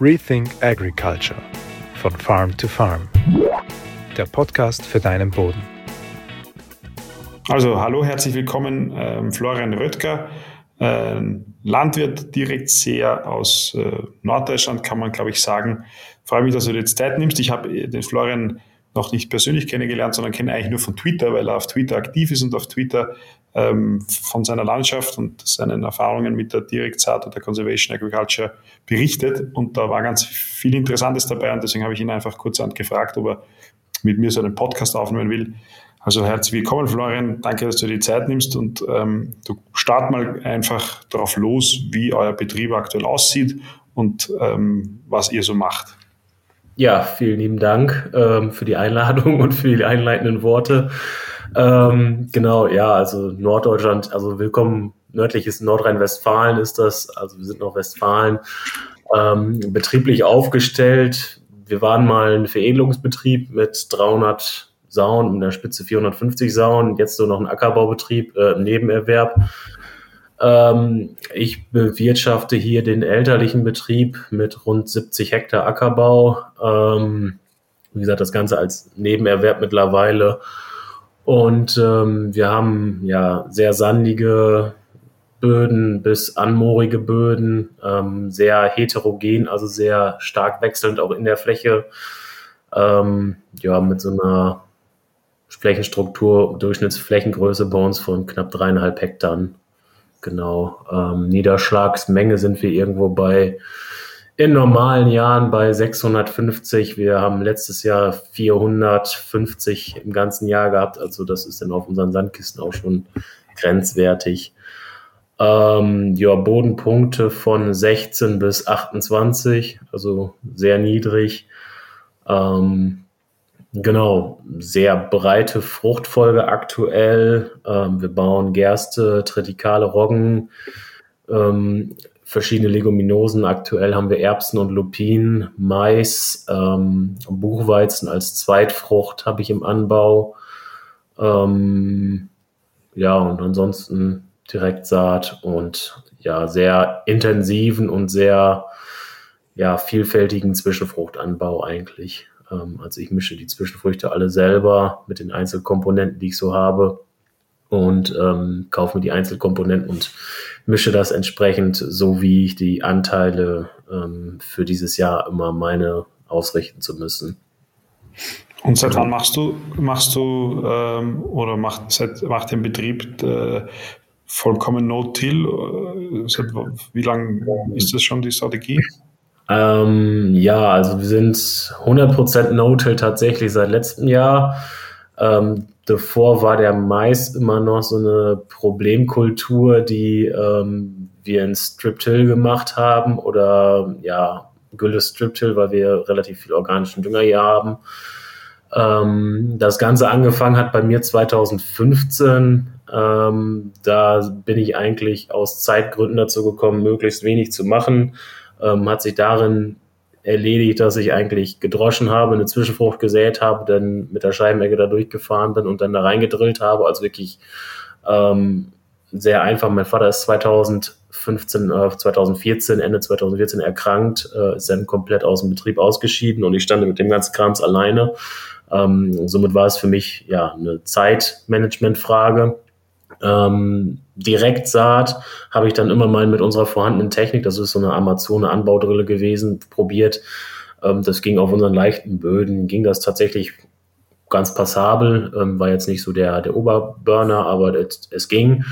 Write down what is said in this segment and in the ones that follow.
Rethink Agriculture von Farm to Farm. Der Podcast für deinen Boden. Also hallo, herzlich willkommen, ähm, Florian Röttger, äh, Landwirt direkt sehr aus äh, Norddeutschland, kann man glaube ich sagen. Freue mich, dass du dir jetzt Zeit nimmst. Ich habe äh, den Florian noch nicht persönlich kennengelernt, sondern kenne eigentlich nur von Twitter, weil er auf Twitter aktiv ist und auf Twitter ähm, von seiner Landschaft und seinen Erfahrungen mit der Direktsaat oder Conservation Agriculture berichtet. Und da war ganz viel Interessantes dabei und deswegen habe ich ihn einfach kurz angefragt, ob er mit mir so einen Podcast aufnehmen will. Also herzlich willkommen, Florian. Danke, dass du dir die Zeit nimmst und ähm, du start mal einfach darauf los, wie euer Betrieb aktuell aussieht und ähm, was ihr so macht. Ja, vielen lieben Dank ähm, für die Einladung und für die einleitenden Worte. Ähm, genau, ja, also Norddeutschland, also willkommen, nördliches Nordrhein-Westfalen ist das, also wir sind noch Westfalen, ähm, betrieblich aufgestellt. Wir waren mal ein Veredelungsbetrieb mit 300 Sauen, in der Spitze 450 Sauen, jetzt so noch ein Ackerbaubetrieb äh, im Nebenerwerb. Ähm, ich bewirtschafte hier den elterlichen Betrieb mit rund 70 Hektar Ackerbau. Ähm, wie gesagt, das Ganze als Nebenerwerb mittlerweile. Und ähm, wir haben ja sehr sandige Böden bis anmoorige Böden, ähm, sehr heterogen, also sehr stark wechselnd auch in der Fläche. Ähm, ja, mit so einer Flächenstruktur, Durchschnittsflächengröße bei uns von knapp dreieinhalb Hektar. Genau. Ähm, Niederschlagsmenge sind wir irgendwo bei in normalen Jahren bei 650. Wir haben letztes Jahr 450 im ganzen Jahr gehabt. Also das ist dann auf unseren Sandkisten auch schon grenzwertig. Ähm, ja, Bodenpunkte von 16 bis 28, also sehr niedrig. Ähm, Genau, sehr breite Fruchtfolge aktuell. Ähm, wir bauen Gerste, Tritikale, Roggen, ähm, verschiedene Leguminosen. Aktuell haben wir Erbsen und Lupinen, Mais, ähm, Buchweizen als Zweitfrucht habe ich im Anbau. Ähm, ja, und ansonsten Direktsaat und ja, sehr intensiven und sehr ja, vielfältigen Zwischenfruchtanbau eigentlich. Ähm, also ich mische die Zwischenfrüchte alle selber mit den Einzelkomponenten, die ich so habe und ähm, kaufe mir die Einzelkomponenten und mische das entsprechend so, wie ich die Anteile ähm, für dieses Jahr immer meine ausrichten zu müssen. Und seit wann machst du, machst du ähm, oder macht, seit, macht den Betrieb äh, vollkommen No-Till? Äh, wie lange ist das schon die Strategie? Ähm, ja, also wir sind 100% No-Till tatsächlich seit letztem Jahr. Ähm, davor war der Mais immer noch so eine Problemkultur, die ähm, wir in Strip-Till gemacht haben oder ja, Gülle Strip-Till, weil wir relativ viel organischen Dünger hier haben. Ähm, das Ganze angefangen hat bei mir 2015. Ähm, da bin ich eigentlich aus Zeitgründen dazu gekommen, möglichst wenig zu machen ähm, hat sich darin erledigt, dass ich eigentlich gedroschen habe, eine Zwischenfrucht gesät habe, dann mit der Scheibenecke da durchgefahren bin und dann da reingedrillt habe. Also wirklich ähm, sehr einfach. Mein Vater ist 2015, äh, 2014, Ende 2014 erkrankt, äh, ist dann komplett aus dem Betrieb ausgeschieden und ich stand mit dem ganzen Krams alleine. Ähm, somit war es für mich ja eine Zeitmanagementfrage. Ähm, Direktsaat habe ich dann immer mal mit unserer vorhandenen Technik, das ist so eine Amazone-Anbaudrille gewesen, probiert. Ähm, das ging auf unseren leichten Böden, ging das tatsächlich ganz passabel, ähm, war jetzt nicht so der, der Oberburner, aber es, es ging.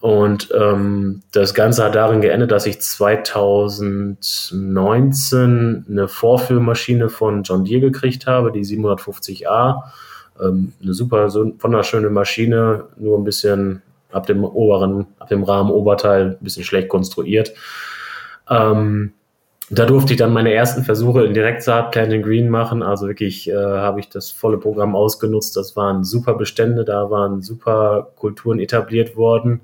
Und ähm, das Ganze hat darin geendet, dass ich 2019 eine Vorführmaschine von John Deere gekriegt habe, die 750A ähm, eine super, wunderschöne Maschine, nur ein bisschen ab dem oberen, ab dem Rahmen Oberteil ein bisschen schlecht konstruiert. Ähm, da durfte ich dann meine ersten Versuche in Direktsaat Planting Green machen. Also wirklich äh, habe ich das volle Programm ausgenutzt. Das waren super Bestände, da waren super Kulturen etabliert worden.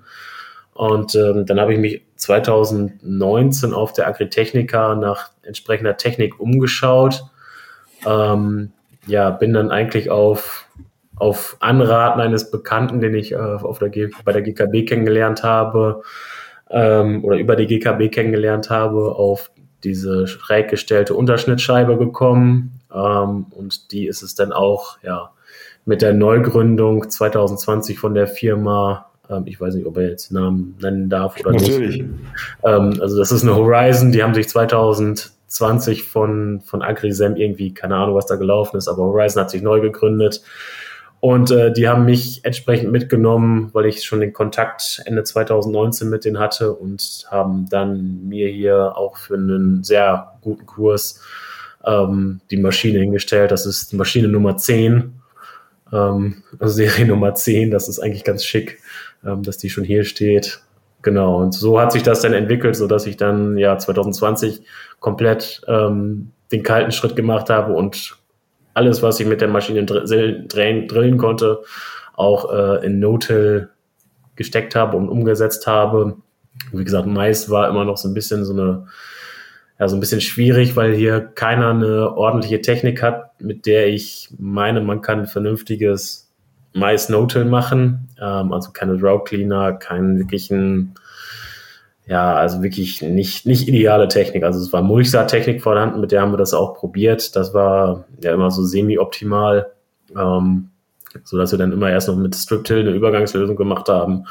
Und ähm, dann habe ich mich 2019 auf der Agritechnica nach entsprechender Technik umgeschaut. Ähm, ja, bin dann eigentlich auf, auf Anraten eines Bekannten, den ich äh, auf der G bei der GKB kennengelernt habe, ähm, oder über die GKB kennengelernt habe, auf diese schräg gestellte Unterschnittscheibe gekommen ähm, und die ist es dann auch ja mit der Neugründung 2020 von der Firma ähm, ich weiß nicht, ob er jetzt Namen nennen darf oder Natürlich. nicht. Ähm, also das ist eine Horizon, die haben sich 2020 von, von Agrisem irgendwie, keine Ahnung, was da gelaufen ist, aber Horizon hat sich neu gegründet. Und äh, die haben mich entsprechend mitgenommen, weil ich schon den Kontakt Ende 2019 mit denen hatte und haben dann mir hier auch für einen sehr guten Kurs ähm, die Maschine hingestellt. Das ist Maschine Nummer 10, ähm, also Serie Nummer 10. Das ist eigentlich ganz schick ähm, dass die schon hier steht. Genau, und so hat sich das dann entwickelt, so dass ich dann ja 2020 komplett ähm, den kalten Schritt gemacht habe und alles, was ich mit der Maschine drillen, drillen konnte, auch äh, in No-Till gesteckt habe und umgesetzt habe. Wie gesagt, Mais war immer noch so ein bisschen so eine, ja, so ein bisschen schwierig, weil hier keiner eine ordentliche Technik hat, mit der ich meine, man kann vernünftiges Mais No-Till machen, ähm, also keine Drought Cleaner, keinen wirklichen, ja, also wirklich nicht, nicht ideale Technik. Also es war Mulchsaat-Technik vorhanden, mit der haben wir das auch probiert. Das war ja immer so semi-optimal, ähm, so dass wir dann immer erst noch mit Strip-Till eine Übergangslösung gemacht haben.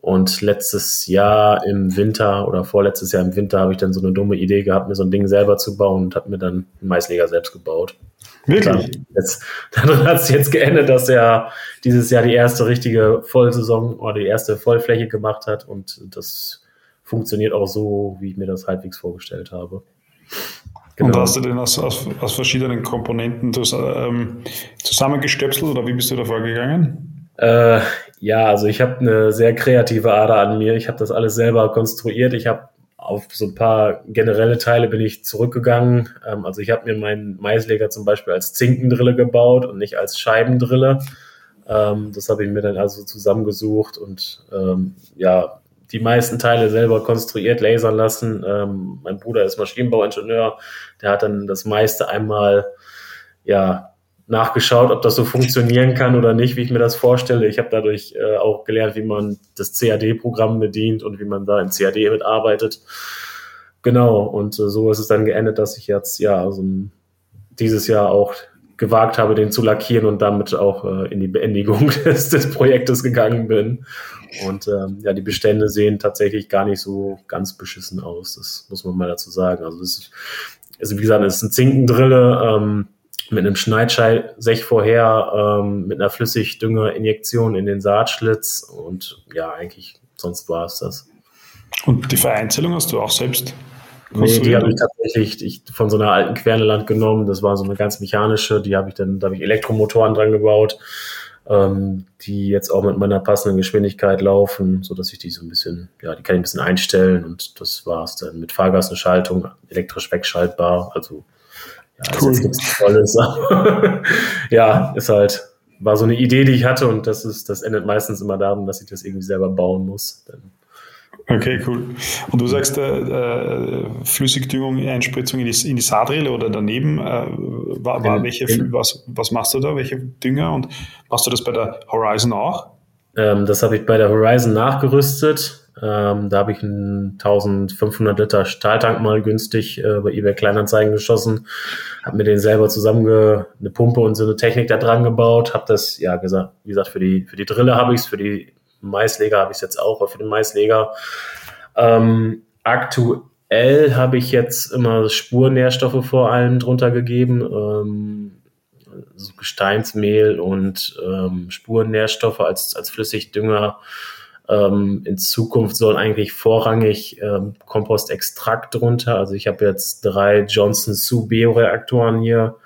Und letztes Jahr im Winter oder vorletztes Jahr im Winter habe ich dann so eine dumme Idee gehabt, mir so ein Ding selber zu bauen und habe mir dann einen Maisleger selbst gebaut. Wirklich? Jetzt, dann hat es jetzt geendet, dass er dieses Jahr die erste richtige Vollsaison oder die erste Vollfläche gemacht hat und das funktioniert auch so, wie ich mir das halbwegs vorgestellt habe. Genau. Und hast du den aus, aus, aus verschiedenen Komponenten ähm, zusammengestöpselt oder wie bist du da vorgegangen? Äh, ja, also ich habe eine sehr kreative Ader an mir. Ich habe das alles selber konstruiert. Ich habe auf so ein paar generelle Teile bin ich zurückgegangen. Ähm, also ich habe mir meinen Maisleger zum Beispiel als Zinkendrille gebaut und nicht als Scheibendrille. Ähm, das habe ich mir dann also zusammengesucht und ähm, ja, die meisten Teile selber konstruiert, lasern lassen. Ähm, mein Bruder ist Maschinenbauingenieur, der hat dann das meiste einmal ja nachgeschaut, ob das so funktionieren kann oder nicht, wie ich mir das vorstelle. Ich habe dadurch äh, auch gelernt, wie man das CAD-Programm bedient und wie man da in CAD mitarbeitet. Genau, und äh, so ist es dann geendet, dass ich jetzt ja also dieses Jahr auch gewagt habe, den zu lackieren und damit auch äh, in die Beendigung des, des Projektes gegangen bin. Und ähm, ja, die Bestände sehen tatsächlich gar nicht so ganz beschissen aus. Das muss man mal dazu sagen. Also, das ist, also wie gesagt, es ist ein Zinkendrille. Ähm, mit einem Schneidschei-Sech vorher, ähm, mit einer Flüssigdüngerinjektion in den Saatschlitz und ja, eigentlich sonst war es das. Und die Vereinzelung hast du auch selbst Nee, die habe ich tatsächlich ich, von so einer alten Querneland genommen. Das war so eine ganz mechanische. Die habe ich dann, da habe ich Elektromotoren dran gebaut, ähm, die jetzt auch mit meiner passenden Geschwindigkeit laufen, so dass ich die so ein bisschen, ja, die kann ich ein bisschen einstellen und das war es dann mit Fahrgas eine Schaltung, elektrisch wegschaltbar. Also ja, cool. ist nichts Tolles. ja, ist halt, war so eine Idee, die ich hatte und das ist, das endet meistens immer darin, dass ich das irgendwie selber bauen muss. Okay, cool. Und du sagst, äh, äh, Flüssigdüngung, Einspritzung in die, in die Saatrille oder daneben, äh, war, war welche, was, was machst du da, welche Dünger und machst du das bei der Horizon auch? Ähm, das habe ich bei der Horizon nachgerüstet. Ähm, da habe ich einen 1500 Liter Stahltank mal günstig äh, bei eBay Kleinanzeigen geschossen, habe mir den selber zusammen eine Pumpe und so eine Technik da dran gebaut, habe das, ja gesagt, wie gesagt, für die, für die Drille habe ich es, für die Maisleger habe ich jetzt auch, für den Maisleger. Ähm, aktuell habe ich jetzt immer Spurnährstoffe vor allem drunter gegeben, ähm, so Gesteinsmehl und ähm, Spurnährstoffe als, als Flüssigdünger ähm, in Zukunft soll eigentlich vorrangig ähm, Kompostextrakt drunter. Also ich habe jetzt drei Johnson Sue Bioreaktoren hier,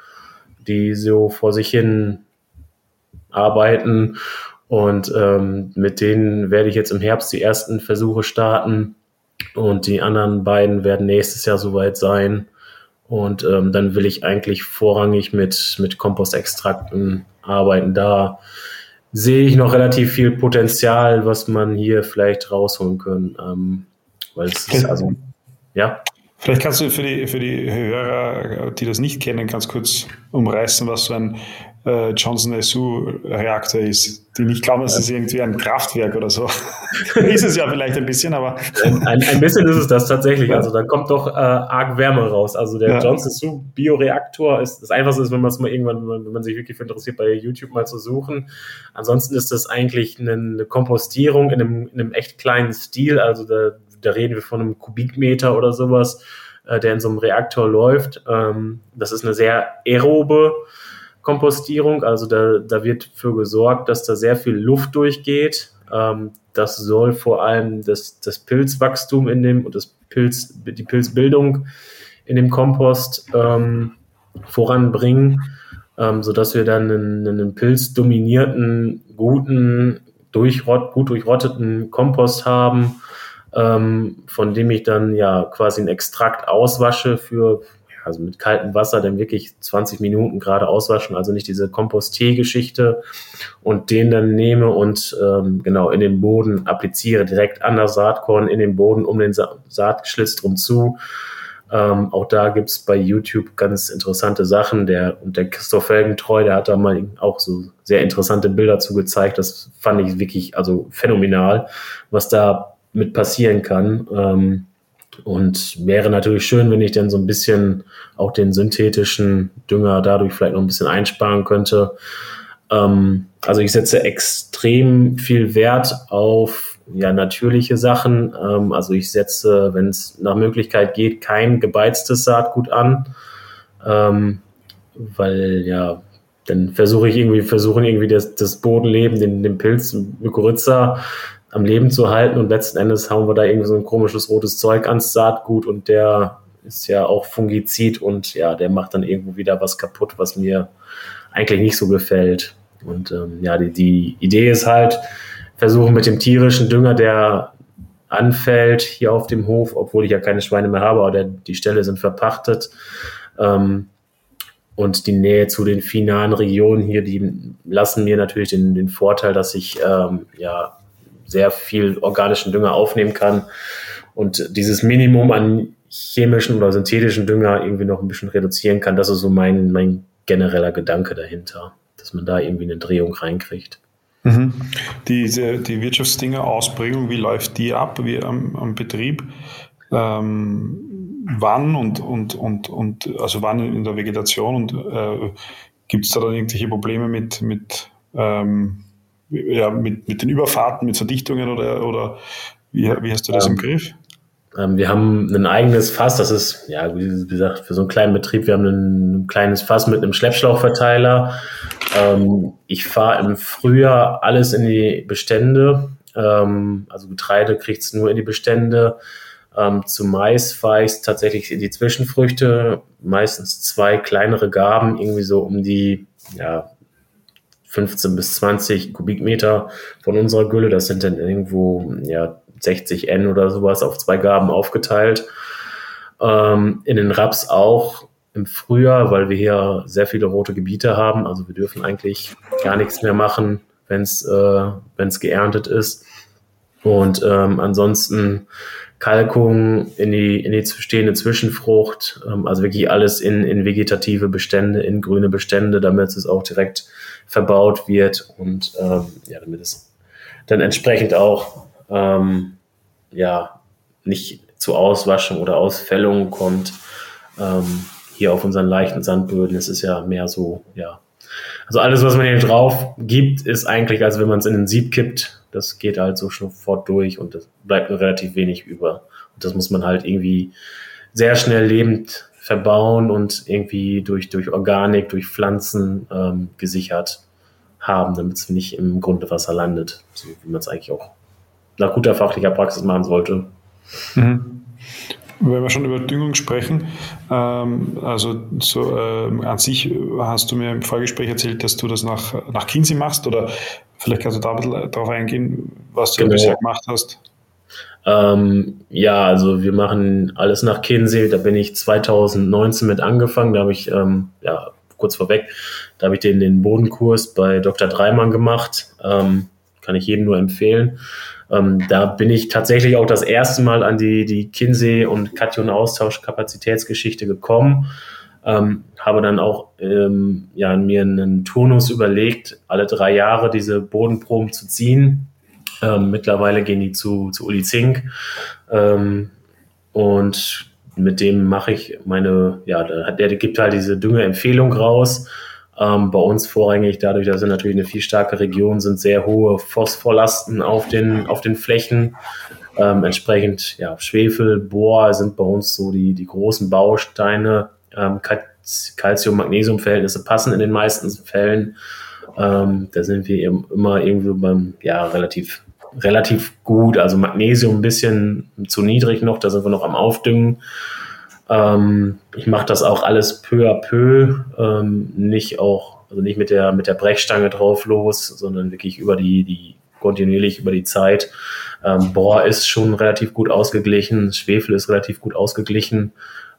die so vor sich hin arbeiten. Und ähm, mit denen werde ich jetzt im Herbst die ersten Versuche starten. Und die anderen beiden werden nächstes Jahr soweit sein. Und ähm, dann will ich eigentlich vorrangig mit, mit Kompostextrakten arbeiten. Da sehe ich noch relativ viel Potenzial, was man hier vielleicht rausholen kann. Ähm, weil es ist also, ja. Vielleicht kannst du für die, für die Hörer, die das nicht kennen, ganz kurz umreißen, was so ein äh, Johnson SU Reaktor ist, die nicht glauben, dass es irgendwie ein Kraftwerk oder so. ist es ja vielleicht ein bisschen, aber. ein, ein, bisschen ist es das tatsächlich. Also da kommt doch äh, arg Wärme raus. Also der ja. Johnson SU Bioreaktor ist das einfachste ist, wenn man es mal irgendwann, wenn man sich wirklich für interessiert, bei YouTube mal zu suchen. Ansonsten ist das eigentlich eine, eine Kompostierung in einem, in einem echt kleinen Stil. Also da, da reden wir von einem Kubikmeter oder sowas äh, der in so einem Reaktor läuft. Ähm, das ist eine sehr aerobe Kompostierung, also da, da wird für gesorgt, dass da sehr viel Luft durchgeht. Ähm, das soll vor allem das, das Pilzwachstum in dem und das Pilz, die Pilzbildung in dem Kompost ähm, voranbringen, ähm, sodass wir dann einen, einen pilzdominierten, guten, durchrott, gut durchrotteten Kompost haben, ähm, von dem ich dann ja quasi einen Extrakt auswasche für, also mit kaltem Wasser dann wirklich 20 Minuten gerade auswaschen, also nicht diese Kompostier-Geschichte und den dann nehme und ähm, genau in den Boden appliziere, direkt an das Saatkorn in den Boden um den Sa Saatschlitz drum zu. Ähm, auch da gibt's bei YouTube ganz interessante Sachen. Der, und der Christoph Felgentreu, der hat da mal auch so sehr interessante Bilder zu gezeigt. Das fand ich wirklich also phänomenal, was da mit passieren kann. Ähm, und wäre natürlich schön, wenn ich dann so ein bisschen auch den synthetischen Dünger dadurch vielleicht noch ein bisschen einsparen könnte. Ähm, also ich setze extrem viel Wert auf ja, natürliche Sachen. Ähm, also ich setze, wenn es nach Möglichkeit geht, kein gebeiztes Saatgut an. Ähm, weil ja, dann versuche ich irgendwie, versuchen irgendwie das, das Bodenleben, den, den Pilz Mykorrhiza am Leben zu halten und letzten Endes hauen wir da irgendwie so ein komisches rotes Zeug ans Saatgut und der ist ja auch Fungizid und ja, der macht dann irgendwo wieder was kaputt, was mir eigentlich nicht so gefällt. Und ähm, ja, die, die Idee ist halt, versuchen mit dem tierischen Dünger, der anfällt hier auf dem Hof, obwohl ich ja keine Schweine mehr habe, aber die Ställe sind verpachtet. Ähm, und die Nähe zu den finalen Regionen hier, die lassen mir natürlich den, den Vorteil, dass ich ähm, ja sehr viel organischen Dünger aufnehmen kann und dieses Minimum an chemischen oder synthetischen Dünger irgendwie noch ein bisschen reduzieren kann. Das ist so mein, mein genereller Gedanke dahinter, dass man da irgendwie eine Drehung reinkriegt. Mhm. Diese, die Wirtschaftsdinger Ausbringung, wie läuft die ab wie am, am Betrieb? Ähm, wann und, und, und, und also wann in der Vegetation und äh, gibt es da dann irgendwelche Probleme mit, mit ähm, ja, mit, mit den Überfahrten, mit Verdichtungen oder, oder wie, wie hast du das ähm, im Griff? Ähm, wir haben ein eigenes Fass, das ist, ja, wie gesagt, für so einen kleinen Betrieb, wir haben ein kleines Fass mit einem Schleppschlauchverteiler. Ähm, ich fahre im Frühjahr alles in die Bestände. Ähm, also Getreide kriegt es nur in die Bestände. Ähm, zu Mais fahre ich tatsächlich in die Zwischenfrüchte, meistens zwei kleinere Gaben, irgendwie so um die ja, 15 bis 20 Kubikmeter von unserer Gülle. Das sind dann irgendwo ja, 60 N oder sowas auf zwei Gaben aufgeteilt. Ähm, in den Raps auch im Frühjahr, weil wir hier sehr viele rote Gebiete haben. Also wir dürfen eigentlich gar nichts mehr machen, wenn es äh, geerntet ist. Und ähm, ansonsten Kalkung in die, in die stehende Zwischenfrucht, ähm, also wirklich alles in, in vegetative Bestände, in grüne Bestände, damit es auch direkt verbaut wird und ähm, ja, damit es dann entsprechend auch ähm, ja nicht zu Auswaschung oder Ausfällung kommt. Ähm, hier auf unseren leichten Sandböden ist es ja mehr so, ja. Also alles, was man hier drauf gibt, ist eigentlich, als wenn man es in den Sieb kippt. Das geht halt so sofort durch und es bleibt nur relativ wenig über. Und das muss man halt irgendwie sehr schnell lebend verbauen und irgendwie durch, durch Organik, durch Pflanzen ähm, gesichert haben, damit es nicht im Grundwasser landet, so wie man es eigentlich auch nach guter fachlicher Praxis machen sollte. Mhm. Wenn wir schon über Düngung sprechen, ähm, also so ähm, an sich hast du mir im Vorgespräch erzählt, dass du das nach, nach Kinsey machst oder vielleicht kannst du da ein bisschen darauf eingehen, was du genau. bisher gemacht hast. Ähm, ja, also wir machen alles nach Kinsey. Da bin ich 2019 mit angefangen. Da habe ich, ähm, ja, kurz vorweg, da habe ich den, den Bodenkurs bei Dr. Dreimann gemacht. Ähm, kann ich jedem nur empfehlen. Ähm, da bin ich tatsächlich auch das erste Mal an die, die Kinsey- und Kation-Austausch-Kapazitätsgeschichte gekommen. Ähm, habe dann auch ähm, ja, mir einen Turnus überlegt, alle drei Jahre diese Bodenproben zu ziehen. Ähm, mittlerweile gehen die zu, zu Uli Zink. Ähm, und mit dem mache ich meine, ja, der, gibt halt diese Düngeempfehlung raus. Ähm, bei uns vorrangig, dadurch, dass wir natürlich eine viel starke Region sind, sehr hohe Phosphorlasten auf den, auf den Flächen. Ähm, entsprechend, ja, Schwefel, Bohr sind bei uns so die, die großen Bausteine. Ähm, Calcium-Magnesium-Verhältnisse passen in den meisten Fällen. Ähm, da sind wir immer irgendwie beim, ja, relativ, relativ gut. Also Magnesium ein bisschen zu niedrig noch, da sind wir noch am Aufdüngen. Ähm, ich mache das auch alles peu à peu, ähm, nicht auch, also nicht mit der, mit der Brechstange drauf los, sondern wirklich über die, die kontinuierlich über die Zeit. Ähm, Bohr ist schon relativ gut ausgeglichen, Schwefel ist relativ gut ausgeglichen.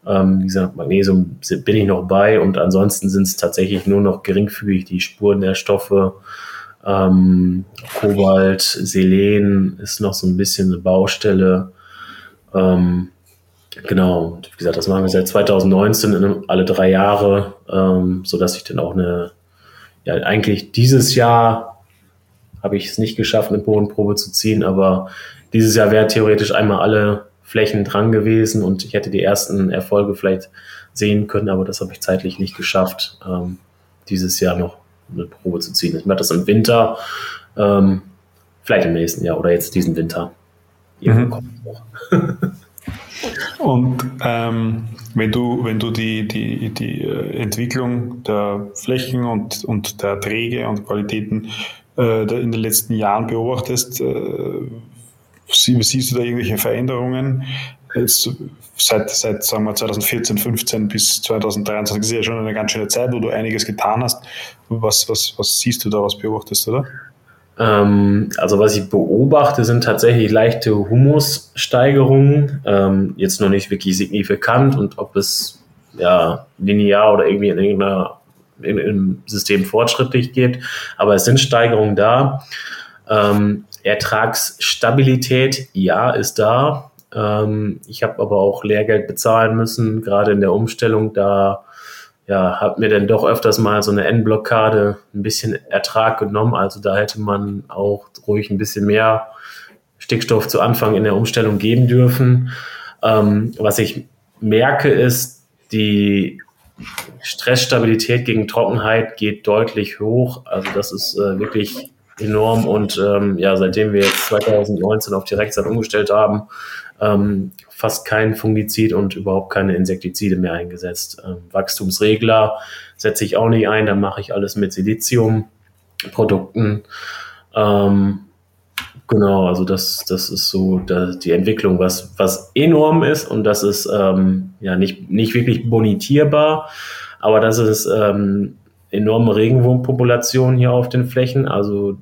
Ähm, wie gesagt, Magnesium bin ich noch bei und ansonsten sind es tatsächlich nur noch geringfügig die Spuren der Stoffe. Ähm, Kobalt, Selen ist noch so ein bisschen eine Baustelle. Ähm, Genau, und wie gesagt, das machen wir seit 2019 alle drei Jahre, ähm, sodass ich dann auch eine, ja, eigentlich dieses Jahr habe ich es nicht geschafft, eine Bodenprobe zu ziehen, aber dieses Jahr wäre theoretisch einmal alle Flächen dran gewesen und ich hätte die ersten Erfolge vielleicht sehen können, aber das habe ich zeitlich nicht geschafft, ähm, dieses Jahr noch eine Probe zu ziehen. Ich mache das im Winter, ähm, vielleicht im nächsten Jahr oder jetzt diesen Winter. Mhm. Und ähm, wenn du, wenn du die, die, die äh, Entwicklung der Flächen und, und der Erträge und Qualitäten äh, in den letzten Jahren beobachtest, äh, siehst du da irgendwelche Veränderungen? Jetzt, seit, seit sagen wir 2014, 15 bis 2023 ist ja schon eine ganz schöne Zeit, wo du einiges getan hast. Was, was, was siehst du da, was beobachtest du da? Ähm, also was ich beobachte, sind tatsächlich leichte Humussteigerungen. Ähm, jetzt noch nicht wirklich signifikant und ob es ja linear oder irgendwie in irgendeiner in, im System fortschrittlich geht. Aber es sind Steigerungen da. Ähm, Ertragsstabilität, ja, ist da. Ähm, ich habe aber auch Lehrgeld bezahlen müssen, gerade in der Umstellung. Da ja, hat mir dann doch öfters mal so eine N-Blockade ein bisschen Ertrag genommen. Also da hätte man auch ruhig ein bisschen mehr Stickstoff zu Anfang in der Umstellung geben dürfen. Ähm, was ich merke, ist, die Stressstabilität gegen Trockenheit geht deutlich hoch. Also das ist äh, wirklich enorm. Und ähm, ja, seitdem wir jetzt 2019 auf Direktzeit umgestellt haben, ähm, fast kein Fungizid und überhaupt keine Insektizide mehr eingesetzt. Ähm, Wachstumsregler setze ich auch nicht ein, dann mache ich alles mit Siliziumprodukten. Ähm, genau, also das, das ist so die Entwicklung, was, was enorm ist und das ist ähm, ja nicht, nicht wirklich bonitierbar, aber das ist ähm, enorme Regenwurmpopulation hier auf den Flächen. Also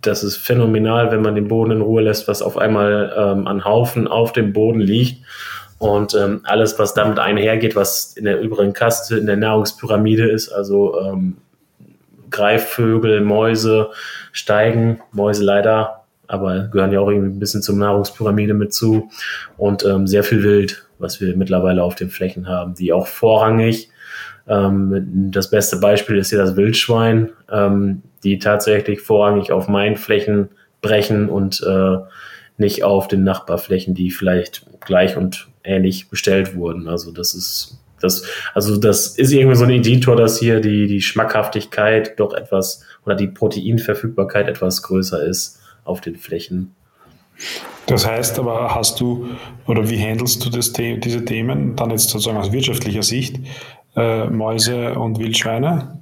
das ist phänomenal, wenn man den Boden in Ruhe lässt, was auf einmal ähm, an Haufen auf dem Boden liegt. Und ähm, alles, was damit einhergeht, was in der übrigen Kaste, in der Nahrungspyramide ist, also ähm, Greifvögel, Mäuse steigen, Mäuse leider, aber gehören ja auch irgendwie ein bisschen zur Nahrungspyramide mit zu. Und ähm, sehr viel Wild, was wir mittlerweile auf den Flächen haben, die auch vorrangig ähm, das beste Beispiel ist hier das Wildschwein, ähm, die tatsächlich vorrangig auf meinen Flächen brechen und äh, nicht auf den Nachbarflächen, die vielleicht gleich und ähnlich bestellt wurden. Also das ist das, also das ist irgendwie so ein Inditor, dass hier die, die Schmackhaftigkeit doch etwas oder die Proteinverfügbarkeit etwas größer ist auf den Flächen. Das heißt aber, hast du oder wie handelst du das, diese Themen dann jetzt sozusagen aus wirtschaftlicher Sicht? Äh, Mäuse und Wildschweine?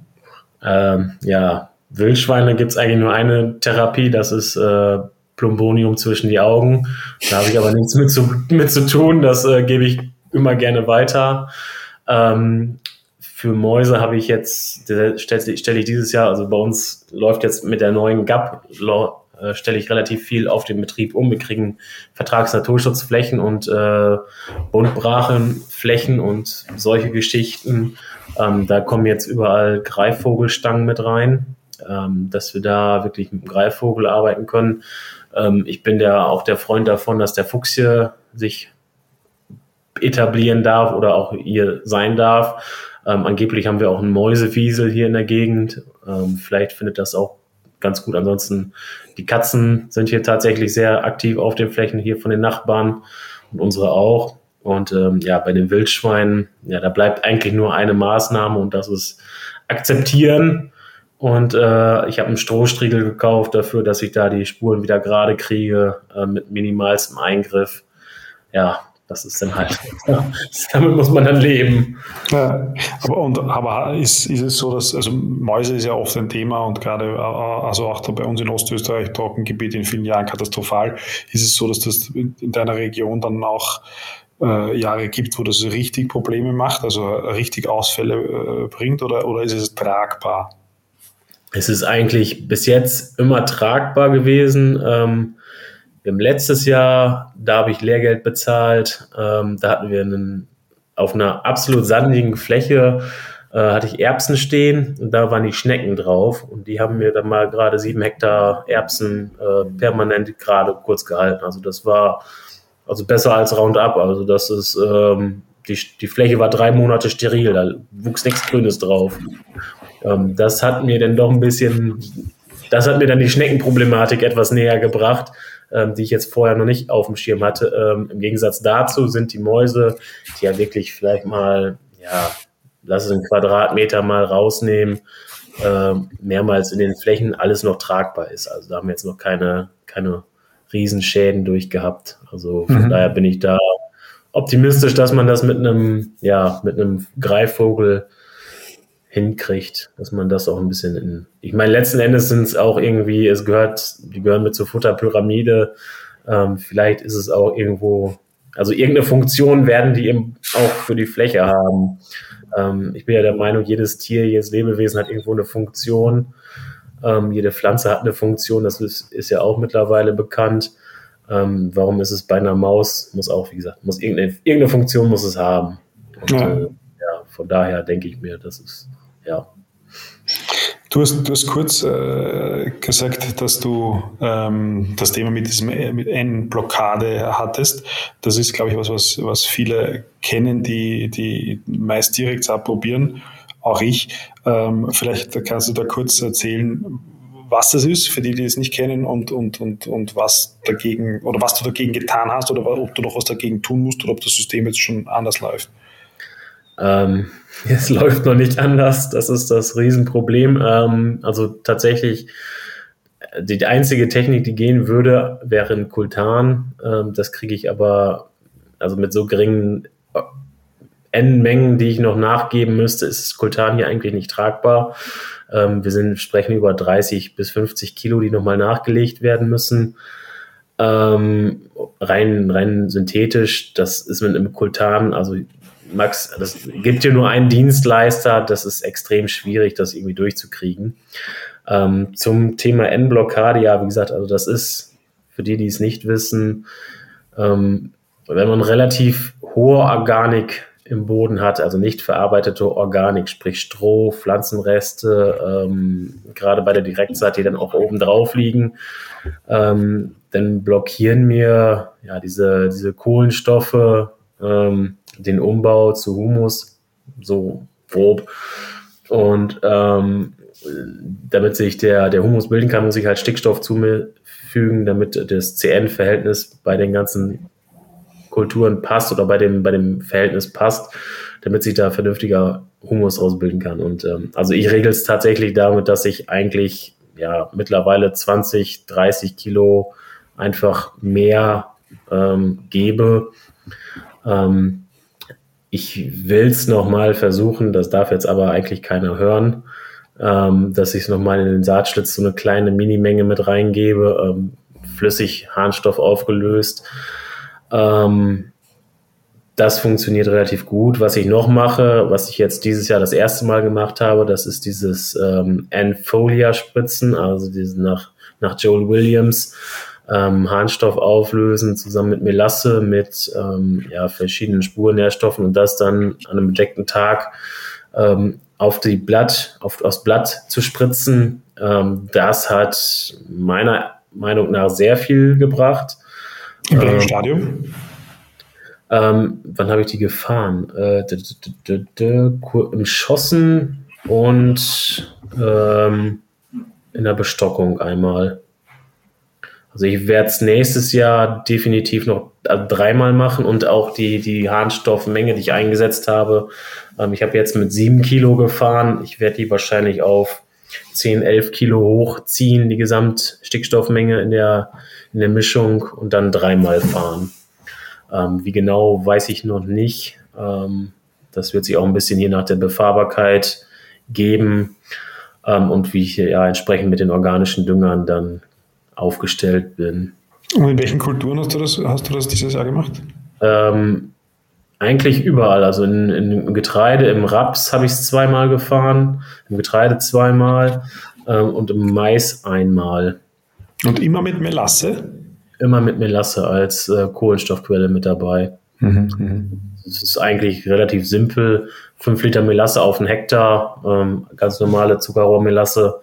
Ähm, ja, Wildschweine gibt es eigentlich nur eine Therapie, das ist äh, Plumbonium zwischen die Augen. Da habe ich aber nichts mit zu, mit zu tun, das äh, gebe ich immer gerne weiter. Ähm, für Mäuse habe ich jetzt, stelle stell ich dieses Jahr, also bei uns läuft jetzt mit der neuen GAP, äh, stelle ich relativ viel auf den Betrieb um. Wir kriegen Vertragsnaturschutzflächen und äh, Buntbrachenflächen und solche Geschichten. Ähm, da kommen jetzt überall Greifvogelstangen mit rein ähm, dass wir da wirklich mit dem Greifvogel arbeiten können. Ähm, ich bin der, auch der Freund davon, dass der Fuchs hier sich etablieren darf oder auch hier sein darf. Ähm, angeblich haben wir auch einen Mäusewiesel hier in der Gegend. Ähm, vielleicht findet das auch ganz gut. Ansonsten, die Katzen sind hier tatsächlich sehr aktiv auf den Flächen hier von den Nachbarn und unsere auch. Und ähm, ja, bei den Wildschweinen, ja, da bleibt eigentlich nur eine Maßnahme und das ist akzeptieren. Und äh, ich habe einen Strohstriegel gekauft dafür, dass ich da die Spuren wieder gerade kriege äh, mit minimalstem Eingriff. Ja, das ist dann halt, damit muss man dann leben. Ja, aber, und, aber ist, ist es so, dass, also Mäuse ist ja oft ein Thema und gerade, äh, also auch bei uns in Ostösterreich, Trockengebiet in vielen Jahren katastrophal. Ist es so, dass das in deiner Region dann auch äh, Jahre gibt, wo das richtig Probleme macht, also richtig Ausfälle äh, bringt oder, oder ist es tragbar? Es ist eigentlich bis jetzt immer tragbar gewesen. Ähm, wir haben letztes Jahr, da habe ich Lehrgeld bezahlt. Ähm, da hatten wir einen, auf einer absolut sandigen Fläche äh, hatte ich Erbsen stehen und da waren die Schnecken drauf und die haben mir dann mal gerade sieben Hektar Erbsen äh, permanent gerade kurz gehalten. Also das war also besser als Roundup. Also das ist ähm, die, die Fläche war drei Monate steril, da wuchs nichts Grünes drauf. Ähm, das hat mir dann doch ein bisschen, das hat mir dann die Schneckenproblematik etwas näher gebracht ähm, die ich jetzt vorher noch nicht auf dem Schirm hatte. Ähm, Im Gegensatz dazu sind die Mäuse, die ja wirklich vielleicht mal, ja, lass es einen Quadratmeter mal rausnehmen, ähm, mehrmals in den Flächen alles noch tragbar ist. Also da haben wir jetzt noch keine, keine Riesenschäden durchgehabt. Also von mhm. daher bin ich da optimistisch, dass man das mit einem, ja, mit einem Greifvogel hinkriegt, dass man das auch ein bisschen in. Ich meine, letzten Endes sind es auch irgendwie, es gehört, die gehören mit zur Futterpyramide. Ähm, vielleicht ist es auch irgendwo, also irgendeine Funktion werden die eben auch für die Fläche haben. Ähm, ich bin ja der Meinung, jedes Tier, jedes Lebewesen hat irgendwo eine Funktion. Ähm, jede Pflanze hat eine Funktion, das ist, ist ja auch mittlerweile bekannt. Ähm, warum ist es bei einer Maus? Muss auch, wie gesagt, muss irgendeine, irgendeine Funktion muss es haben. Und, ja. Äh, ja, von daher denke ich mir, das ist ja. Du hast, du hast kurz äh, gesagt, dass du ähm, das Thema mit diesem mit N-Blockade hattest. Das ist, glaube ich, was, was, was viele kennen, die, die meist direkt probieren. Auch ich. Ähm, vielleicht kannst du da kurz erzählen, was das ist, für die, die es nicht kennen und, und, und, und was dagegen oder was du dagegen getan hast oder ob du noch was dagegen tun musst oder ob das System jetzt schon anders läuft. Ähm, es läuft noch nicht anders, das ist das Riesenproblem. Ähm, also tatsächlich, die einzige Technik, die gehen würde, wäre ein Kultan. Ähm, das kriege ich aber, also mit so geringen N-Mengen, die ich noch nachgeben müsste, ist Kultan hier eigentlich nicht tragbar. Ähm, wir sind, sprechen über 30 bis 50 Kilo, die nochmal nachgelegt werden müssen. Ähm, rein, rein synthetisch, das ist mit einem Kultan, also Max, das gibt dir nur einen Dienstleister, das ist extrem schwierig, das irgendwie durchzukriegen. Ähm, zum Thema N-Blockade, ja, wie gesagt, also das ist, für die, die es nicht wissen, ähm, wenn man relativ hohe Organik im Boden hat, also nicht verarbeitete Organik, sprich Stroh, Pflanzenreste, ähm, gerade bei der Direktsaat, die dann auch oben drauf liegen, ähm, dann blockieren mir ja diese, diese Kohlenstoffe, ähm, den Umbau zu Humus, so grob. Und ähm, damit sich der, der Humus bilden kann, muss ich halt Stickstoff zufügen, damit das CN-Verhältnis bei den ganzen Kulturen passt oder bei dem, bei dem Verhältnis passt, damit sich da vernünftiger Humus ausbilden kann. Und ähm, also ich regel es tatsächlich damit, dass ich eigentlich ja mittlerweile 20, 30 Kilo einfach mehr ähm, gebe. Ähm, ich will es nochmal versuchen, das darf jetzt aber eigentlich keiner hören, ähm, dass ich es nochmal in den Saatschlitz so eine kleine Minimenge mit reingebe, ähm, flüssig Harnstoff aufgelöst. Ähm, das funktioniert relativ gut. Was ich noch mache, was ich jetzt dieses Jahr das erste Mal gemacht habe, das ist dieses ähm, Enfolia-Spritzen, also diesen nach, nach Joel Williams ähm, Harnstoff auflösen, zusammen mit Melasse, mit ähm, ja, verschiedenen Spurnährstoffen und das dann an einem bedeckten Tag ähm, auf die Blatt, auf, aufs Blatt zu spritzen. Ähm, das hat meiner Meinung nach sehr viel gebracht. In welchem ähm, Stadium? Ähm, wann habe ich die gefahren? Äh, Im Schossen und ähm, in der Bestockung einmal. Also ich werde es nächstes Jahr definitiv noch also dreimal machen und auch die, die Harnstoffmenge, die ich eingesetzt habe. Ähm, ich habe jetzt mit sieben Kilo gefahren. Ich werde die wahrscheinlich auf 10, 11 Kilo hochziehen, die Gesamtstickstoffmenge in der, in der Mischung und dann dreimal fahren. Ähm, wie genau, weiß ich noch nicht. Ähm, das wird sich auch ein bisschen je nach der Befahrbarkeit geben ähm, und wie ich ja entsprechend mit den organischen Düngern dann aufgestellt bin. Und in welchen Kulturen hast du das, hast du das dieses Jahr gemacht? Ähm, eigentlich überall. Also in, in, im Getreide, im Raps habe ich es zweimal gefahren, im Getreide zweimal ähm, und im Mais einmal. Und immer mit Melasse? Immer mit Melasse als äh, Kohlenstoffquelle mit dabei. Mhm, mhm. Es ist eigentlich relativ simpel. Fünf Liter Melasse auf einen Hektar, ähm, ganz normale Zuckerrohrmelasse,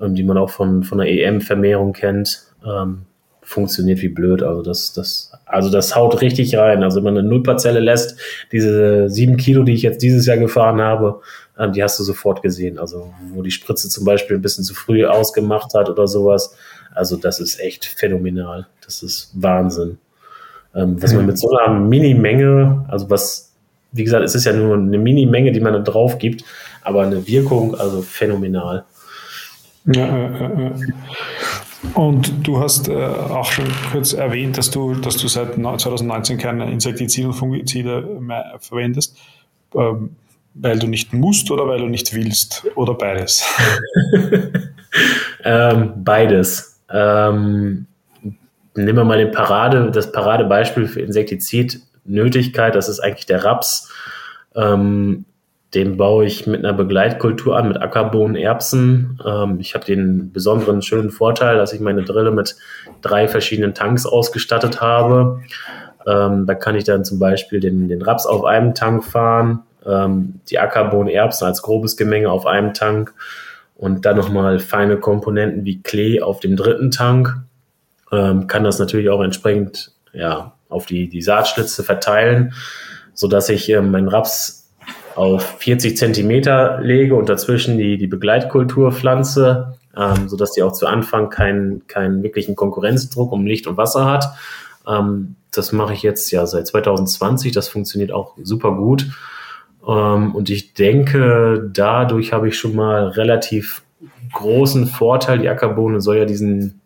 ähm, die man auch von, von der EM-Vermehrung kennt. Ähm, funktioniert wie blöd. Also das, das, also das haut richtig rein. Also wenn man eine Nullparzelle lässt, diese sieben Kilo, die ich jetzt dieses Jahr gefahren habe, ähm, die hast du sofort gesehen. Also wo die Spritze zum Beispiel ein bisschen zu früh ausgemacht hat oder sowas. Also das ist echt phänomenal. Das ist Wahnsinn. Ähm, was man mit so einer Mini-Menge, also was, wie gesagt, es ist ja nur eine Mini-Menge, die man da drauf gibt, aber eine Wirkung, also phänomenal. Ja. Und du hast äh, auch schon kurz erwähnt, dass du, dass du seit 2019 keine Insektizide und Fungizide mehr verwendest, ähm, weil du nicht musst oder weil du nicht willst oder beides? ähm, beides. Ähm, nehmen wir mal den Parade, das Paradebeispiel für Insektizid-Nötigkeit, das ist eigentlich der Raps. Ähm, den baue ich mit einer Begleitkultur an, mit Ackerbohnen, Erbsen. Ähm, ich habe den besonderen schönen Vorteil, dass ich meine Drille mit drei verschiedenen Tanks ausgestattet habe. Ähm, da kann ich dann zum Beispiel den, den Raps auf einem Tank fahren, ähm, die Ackerbohnen, Erbsen als grobes Gemenge auf einem Tank und dann nochmal feine Komponenten wie Klee auf dem dritten Tank. Ähm, kann das natürlich auch entsprechend ja, auf die, die Saatschlitze verteilen, sodass ich äh, meinen Raps auf 40 Zentimeter lege und dazwischen die, die Begleitkulturpflanze, ähm, sodass die auch zu Anfang keinen, keinen wirklichen Konkurrenzdruck um Licht und Wasser hat. Ähm, das mache ich jetzt ja seit 2020. Das funktioniert auch super gut. Ähm, und ich denke, dadurch habe ich schon mal relativ großen Vorteil. Die Ackerbohne soll ja diesen,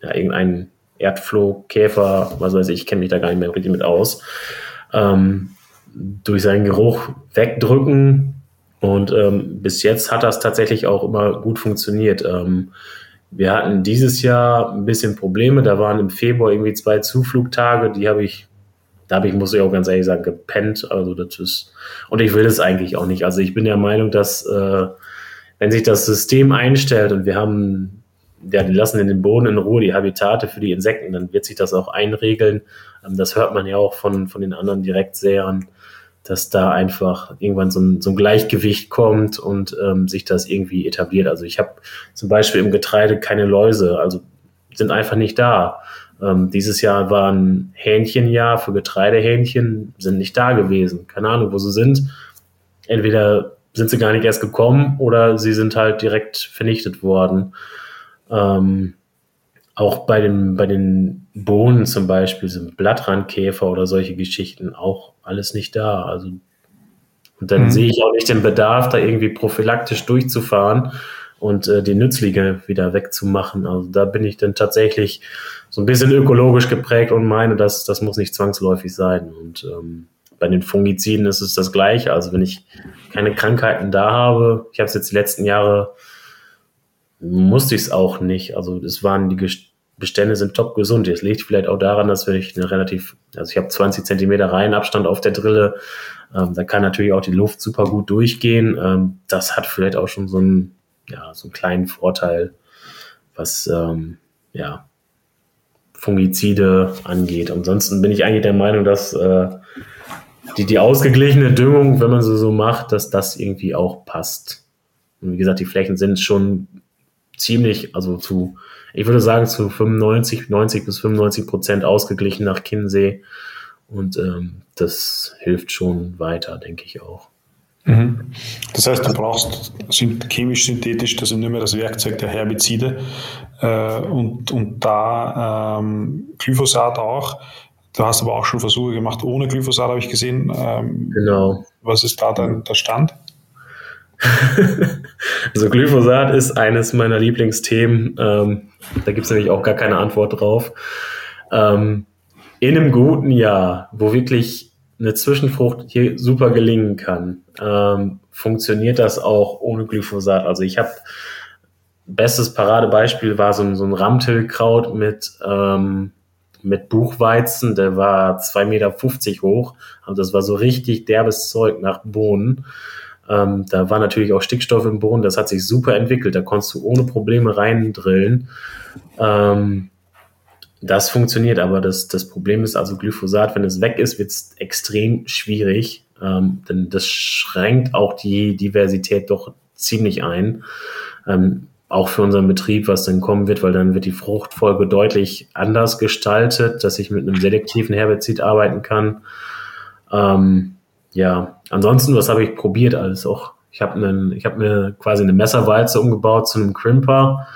ja, irgendeinen Erdfloh, Käfer, was weiß ich, ich kenne mich da gar nicht mehr richtig mit aus. Ähm, durch seinen Geruch wegdrücken. Und ähm, bis jetzt hat das tatsächlich auch immer gut funktioniert. Ähm, wir hatten dieses Jahr ein bisschen Probleme. Da waren im Februar irgendwie zwei Zuflugtage, die habe ich, da habe ich, muss ich auch ganz ehrlich sagen, gepennt. Also das ist, und ich will das eigentlich auch nicht. Also ich bin der Meinung, dass äh, wenn sich das System einstellt und wir haben, ja, die lassen in den Boden in Ruhe die Habitate für die Insekten, dann wird sich das auch einregeln. Ähm, das hört man ja auch von, von den anderen Direktsehern dass da einfach irgendwann so ein, so ein Gleichgewicht kommt und ähm, sich das irgendwie etabliert. Also ich habe zum Beispiel im Getreide keine Läuse, also sind einfach nicht da. Ähm, dieses Jahr war ein Hähnchenjahr für Getreidehähnchen, sind nicht da gewesen. Keine Ahnung, wo sie sind. Entweder sind sie gar nicht erst gekommen oder sie sind halt direkt vernichtet worden. Ähm, auch bei den, bei den Bohnen zum Beispiel sind Blattrandkäfer oder solche Geschichten auch alles nicht da. Also, und dann mhm. sehe ich auch nicht den Bedarf, da irgendwie prophylaktisch durchzufahren und äh, die Nützlinge wieder wegzumachen. Also da bin ich dann tatsächlich so ein bisschen ökologisch geprägt und meine, dass das muss nicht zwangsläufig sein. Und ähm, bei den Fungiziden ist es das Gleiche. Also wenn ich keine Krankheiten da habe, ich habe es jetzt die letzten Jahre musste ich es auch nicht. Also es waren die Bestände sind top gesund. Es liegt vielleicht auch daran, dass ich eine relativ, also ich habe 20 Zentimeter Reihenabstand auf der Drille. Ähm, da kann natürlich auch die Luft super gut durchgehen. Ähm, das hat vielleicht auch schon so einen, ja, so einen kleinen Vorteil, was ähm, ja, Fungizide angeht. Ansonsten bin ich eigentlich der Meinung, dass äh, die, die ausgeglichene Düngung, wenn man sie so macht, dass das irgendwie auch passt. Und wie gesagt, die Flächen sind schon ziemlich, also zu, ich würde sagen, zu 95, 90 bis 95 Prozent ausgeglichen nach Kinsee. Und ähm, das hilft schon weiter, denke ich auch. Mhm. Das heißt, du brauchst chemisch-synthetisch, das ist nicht mehr das Werkzeug der Herbizide äh, und, und da ähm, Glyphosat auch. Du hast aber auch schon Versuche gemacht ohne Glyphosat, habe ich gesehen. Ähm, genau. Was ist da dein, der Stand? also Glyphosat ist eines meiner Lieblingsthemen. Ähm, da gibt es nämlich auch gar keine Antwort drauf. Ähm, in einem guten Jahr, wo wirklich eine Zwischenfrucht hier super gelingen kann, ähm, funktioniert das auch ohne Glyphosat. Also ich habe bestes Paradebeispiel war so ein, so ein Ramtelkraut mit, ähm, mit Buchweizen, der war 2,50 Meter hoch. Also das war so richtig derbes Zeug nach Bohnen. Ähm, da war natürlich auch Stickstoff im Boden, das hat sich super entwickelt. Da konntest du ohne Probleme reindrillen. Ähm, das funktioniert, aber das, das Problem ist also Glyphosat, wenn es weg ist, wird es extrem schwierig, ähm, denn das schränkt auch die Diversität doch ziemlich ein. Ähm, auch für unseren Betrieb, was dann kommen wird, weil dann wird die Fruchtfolge deutlich anders gestaltet, dass ich mit einem selektiven Herbizid arbeiten kann. Ähm, ja, ansonsten, was habe ich probiert alles auch? Ich habe hab mir quasi eine Messerwalze umgebaut zu einem Crimper.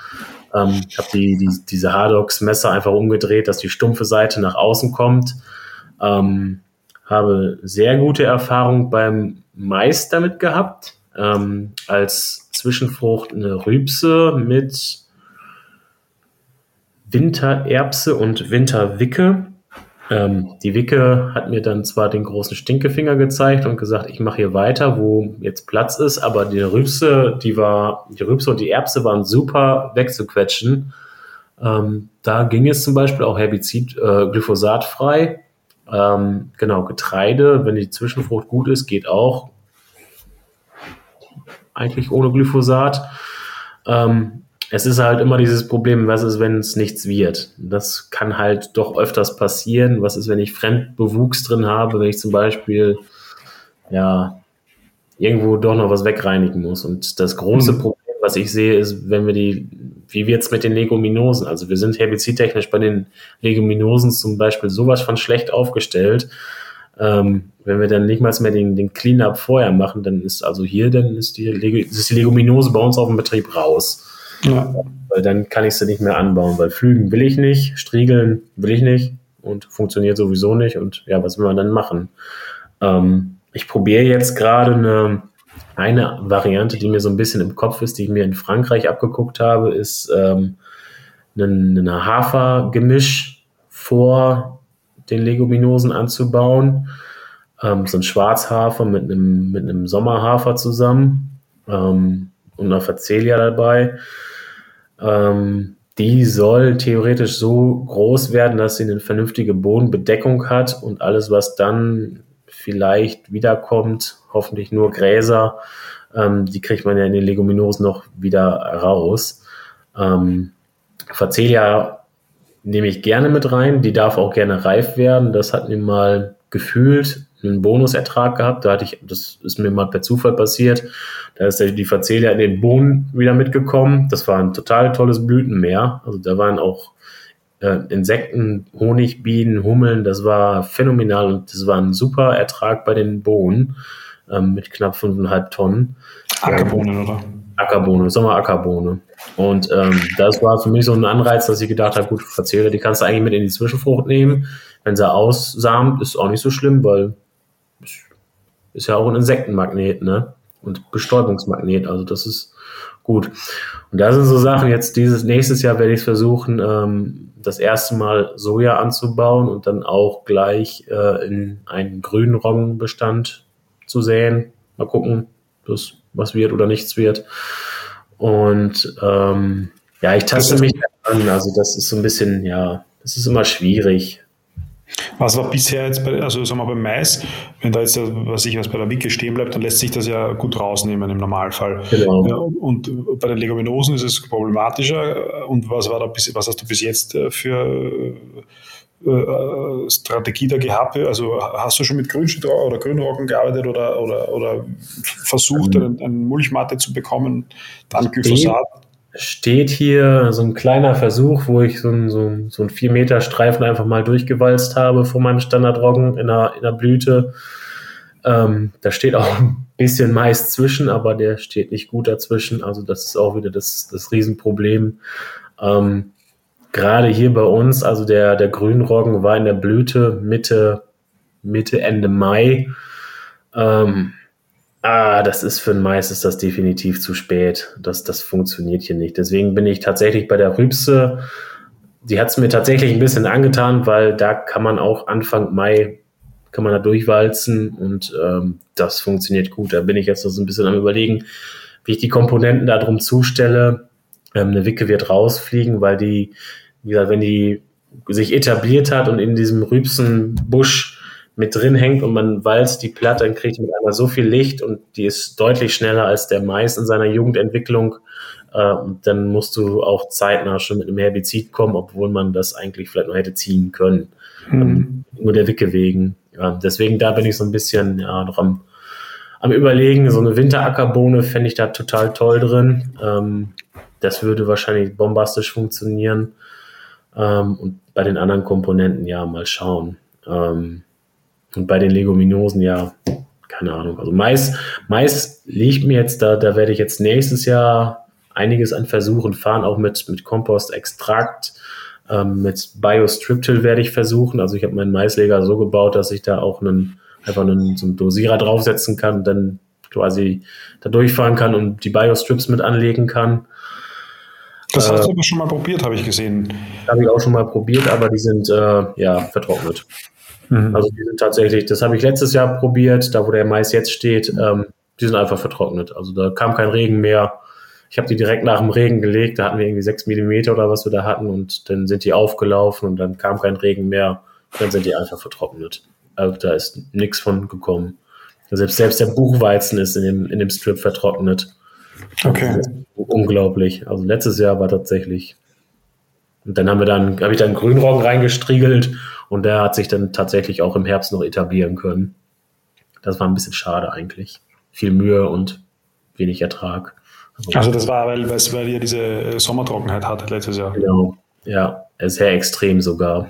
Ähm, ich habe die, die, diese Hardox-Messer einfach umgedreht, dass die stumpfe Seite nach außen kommt. Ähm, habe sehr gute Erfahrung beim Mais damit gehabt. Ähm, als Zwischenfrucht eine Rübse mit Wintererbse und Winterwicke. Ähm, die Wicke hat mir dann zwar den großen Stinkefinger gezeigt und gesagt, ich mache hier weiter, wo jetzt Platz ist, aber die Rübse, die war, die Rübse und die Erbse waren super wegzuquetschen. Ähm, da ging es zum Beispiel auch Herbizid, äh, glyphosatfrei. Ähm, genau, Getreide, wenn die Zwischenfrucht gut ist, geht auch eigentlich ohne Glyphosat. Ähm, es ist halt immer dieses Problem, was ist, wenn es nichts wird? Das kann halt doch öfters passieren. Was ist, wenn ich Fremdbewuchs drin habe, wenn ich zum Beispiel ja irgendwo doch noch was wegreinigen muss? Und das große mhm. Problem, was ich sehe, ist, wenn wir die, wie wird es mit den Leguminosen? Also wir sind herbizidtechnisch bei den Leguminosen zum Beispiel sowas von schlecht aufgestellt. Ähm, wenn wir dann nicht mal mehr den, den Cleanup vorher machen, dann ist also hier, dann ist die, ist die Leguminose bei uns auf dem Betrieb raus. Ja. Weil dann kann ich sie nicht mehr anbauen, weil Flügen will ich nicht, Striegeln will ich nicht und funktioniert sowieso nicht. Und ja, was will man dann machen? Ähm, ich probiere jetzt gerade eine, eine Variante, die mir so ein bisschen im Kopf ist, die ich mir in Frankreich abgeguckt habe, ist ähm, ein Hafergemisch vor den Leguminosen anzubauen. Ähm, so ein Schwarzhafer mit einem, mit einem Sommerhafer zusammen ähm, und einer Facelia dabei. Ähm, die soll theoretisch so groß werden, dass sie eine vernünftige Bodenbedeckung hat und alles, was dann vielleicht wiederkommt, hoffentlich nur Gräser, ähm, die kriegt man ja in den Leguminosen noch wieder raus. Ähm, Facelia nehme ich gerne mit rein, die darf auch gerne reif werden. Das hat mir mal gefühlt einen Bonusertrag gehabt. Da hatte ich, das ist mir mal per Zufall passiert. Da ist die Facelia in den Bohnen wieder mitgekommen. Das war ein total tolles Blütenmeer. Also da waren auch äh, Insekten, Honigbienen, Hummeln. Das war phänomenal und das war ein super Ertrag bei den Bohnen ähm, mit knapp fünfeinhalb Tonnen. Ackerbohnen, oder? Ackerbohne, Sommerackerbohne. Und ähm, das war für mich so ein Anreiz, dass ich gedacht habe, gut, Facelia, die kannst du eigentlich mit in die Zwischenfrucht nehmen. Wenn sie aussamt, ist auch nicht so schlimm, weil ist ja auch ein Insektenmagnet, ne? Und Bestäubungsmagnet, also das ist gut. Und da sind so Sachen, jetzt dieses nächstes Jahr werde ich versuchen, ähm, das erste Mal Soja anzubauen und dann auch gleich äh, in einen grünen Roggenbestand zu säen. Mal gucken, das, was wird oder nichts wird. Und ähm, ja, ich taste mich an. Also das ist so ein bisschen, ja, das ist immer schwierig. Was war bisher jetzt bei, also sagen wir beim Mais, wenn da jetzt, was ich was bei der Wicke stehen bleibt, dann lässt sich das ja gut rausnehmen im Normalfall. Genau. Ja, und bei den Leguminosen ist es problematischer. Und was war da bis, was hast du bis jetzt äh, für äh, Strategie da gehabt? Also hast du schon mit Grünstrau oder Grünrocken gearbeitet oder, oder, oder versucht, mhm. eine, eine Mulchmatte zu bekommen, dann Glyphosat? Steht hier so ein kleiner Versuch, wo ich so ein, so so ein 4 Meter Streifen einfach mal durchgewalzt habe vor meinem Standardroggen in der, in der Blüte. Ähm, da steht auch ein bisschen Mais zwischen, aber der steht nicht gut dazwischen. Also das ist auch wieder das, das Riesenproblem. Ähm, Gerade hier bei uns, also der, der Grünroggen war in der Blüte Mitte, Mitte, Ende Mai. Ähm, ah, das ist für ein Mais ist das definitiv zu spät. Das, das funktioniert hier nicht. Deswegen bin ich tatsächlich bei der Rübse. Die hat es mir tatsächlich ein bisschen angetan, weil da kann man auch Anfang Mai kann man da durchwalzen und ähm, das funktioniert gut. Da bin ich jetzt noch so ein bisschen am überlegen, wie ich die Komponenten da drum zustelle. Ähm, eine Wicke wird rausfliegen, weil die, wie gesagt, wenn die sich etabliert hat und in diesem Rübsenbusch mit drin hängt und man walzt die platt, dann kriegt mit einmal so viel Licht und die ist deutlich schneller als der Mais in seiner Jugendentwicklung. Äh, und dann musst du auch zeitnah schon mit einem Herbizid kommen, obwohl man das eigentlich vielleicht noch hätte ziehen können. Mhm. Ähm, nur der Wicke wegen. Ja, deswegen da bin ich so ein bisschen ja, noch am, am überlegen. So eine Winterackerbohne fände ich da total toll drin. Ähm, das würde wahrscheinlich bombastisch funktionieren. Ähm, und bei den anderen Komponenten, ja, mal schauen. Ähm, und bei den Leguminosen, ja, keine Ahnung. Also Mais, Mais liegt mir jetzt da, da werde ich jetzt nächstes Jahr einiges an Versuchen fahren, auch mit, mit Kompostextrakt. Ähm, mit Biostriptil werde ich versuchen. Also ich habe meinen Maisleger so gebaut, dass ich da auch einen, einfach einen, so einen Dosierer draufsetzen kann und dann quasi da durchfahren kann und die Biostrips mit anlegen kann. Das hast du äh, aber schon mal probiert, habe ich gesehen. Habe ich auch schon mal probiert, aber die sind äh, ja vertrocknet. Mhm. Also die sind tatsächlich, das habe ich letztes Jahr probiert, da wo der Mais jetzt steht, ähm, die sind einfach vertrocknet. Also da kam kein Regen mehr. Ich habe die direkt nach dem Regen gelegt, da hatten wir irgendwie sechs Millimeter oder was wir da hatten und dann sind die aufgelaufen und dann kam kein Regen mehr. Dann sind die einfach vertrocknet. Also da ist nichts von gekommen. Selbst, selbst der Buchweizen ist in dem, in dem Strip vertrocknet. Okay. Unglaublich. Also letztes Jahr war tatsächlich. Und dann haben wir dann, habe ich dann Grünroggen reingestriegelt und der hat sich dann tatsächlich auch im Herbst noch etablieren können. Das war ein bisschen schade eigentlich. Viel Mühe und wenig Ertrag. Also das war, weil, weil ihr diese äh, Sommertrockenheit hattet letztes Jahr. Genau, ja, sehr extrem sogar.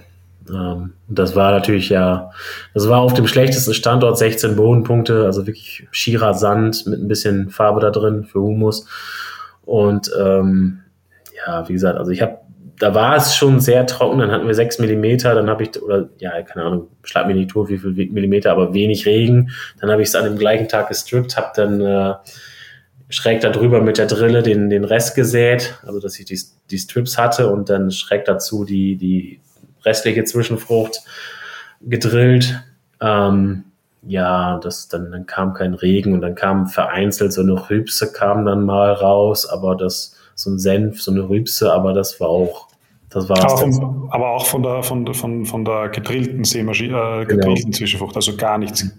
Ähm, das war natürlich ja, das war auf dem schlechtesten Standort 16 Bodenpunkte, also wirklich schierer Sand mit ein bisschen Farbe da drin für Humus. Und ähm, ja, wie gesagt, also ich habe, da war es schon sehr trocken, dann hatten wir 6 Millimeter, dann habe ich, oder ja, keine Ahnung, schlag mir nicht tot, wie viel Millimeter, aber wenig Regen. Dann habe ich es an dem gleichen Tag gestrippt, habe dann äh, schräg darüber mit der Drille den, den Rest gesät, also dass ich die, die Strips hatte und dann schräg dazu die, die restliche Zwischenfrucht gedrillt. Ähm, ja, das, dann, dann kam kein Regen und dann kam vereinzelt so eine Rübse kam dann mal raus, aber das, so ein Senf, so eine Rübse, aber das war auch, das war aber, von, aber auch von der, von, von, von der gedrillten Seemaschine, äh, gedrillten genau. Zwischenfrucht, also gar nichts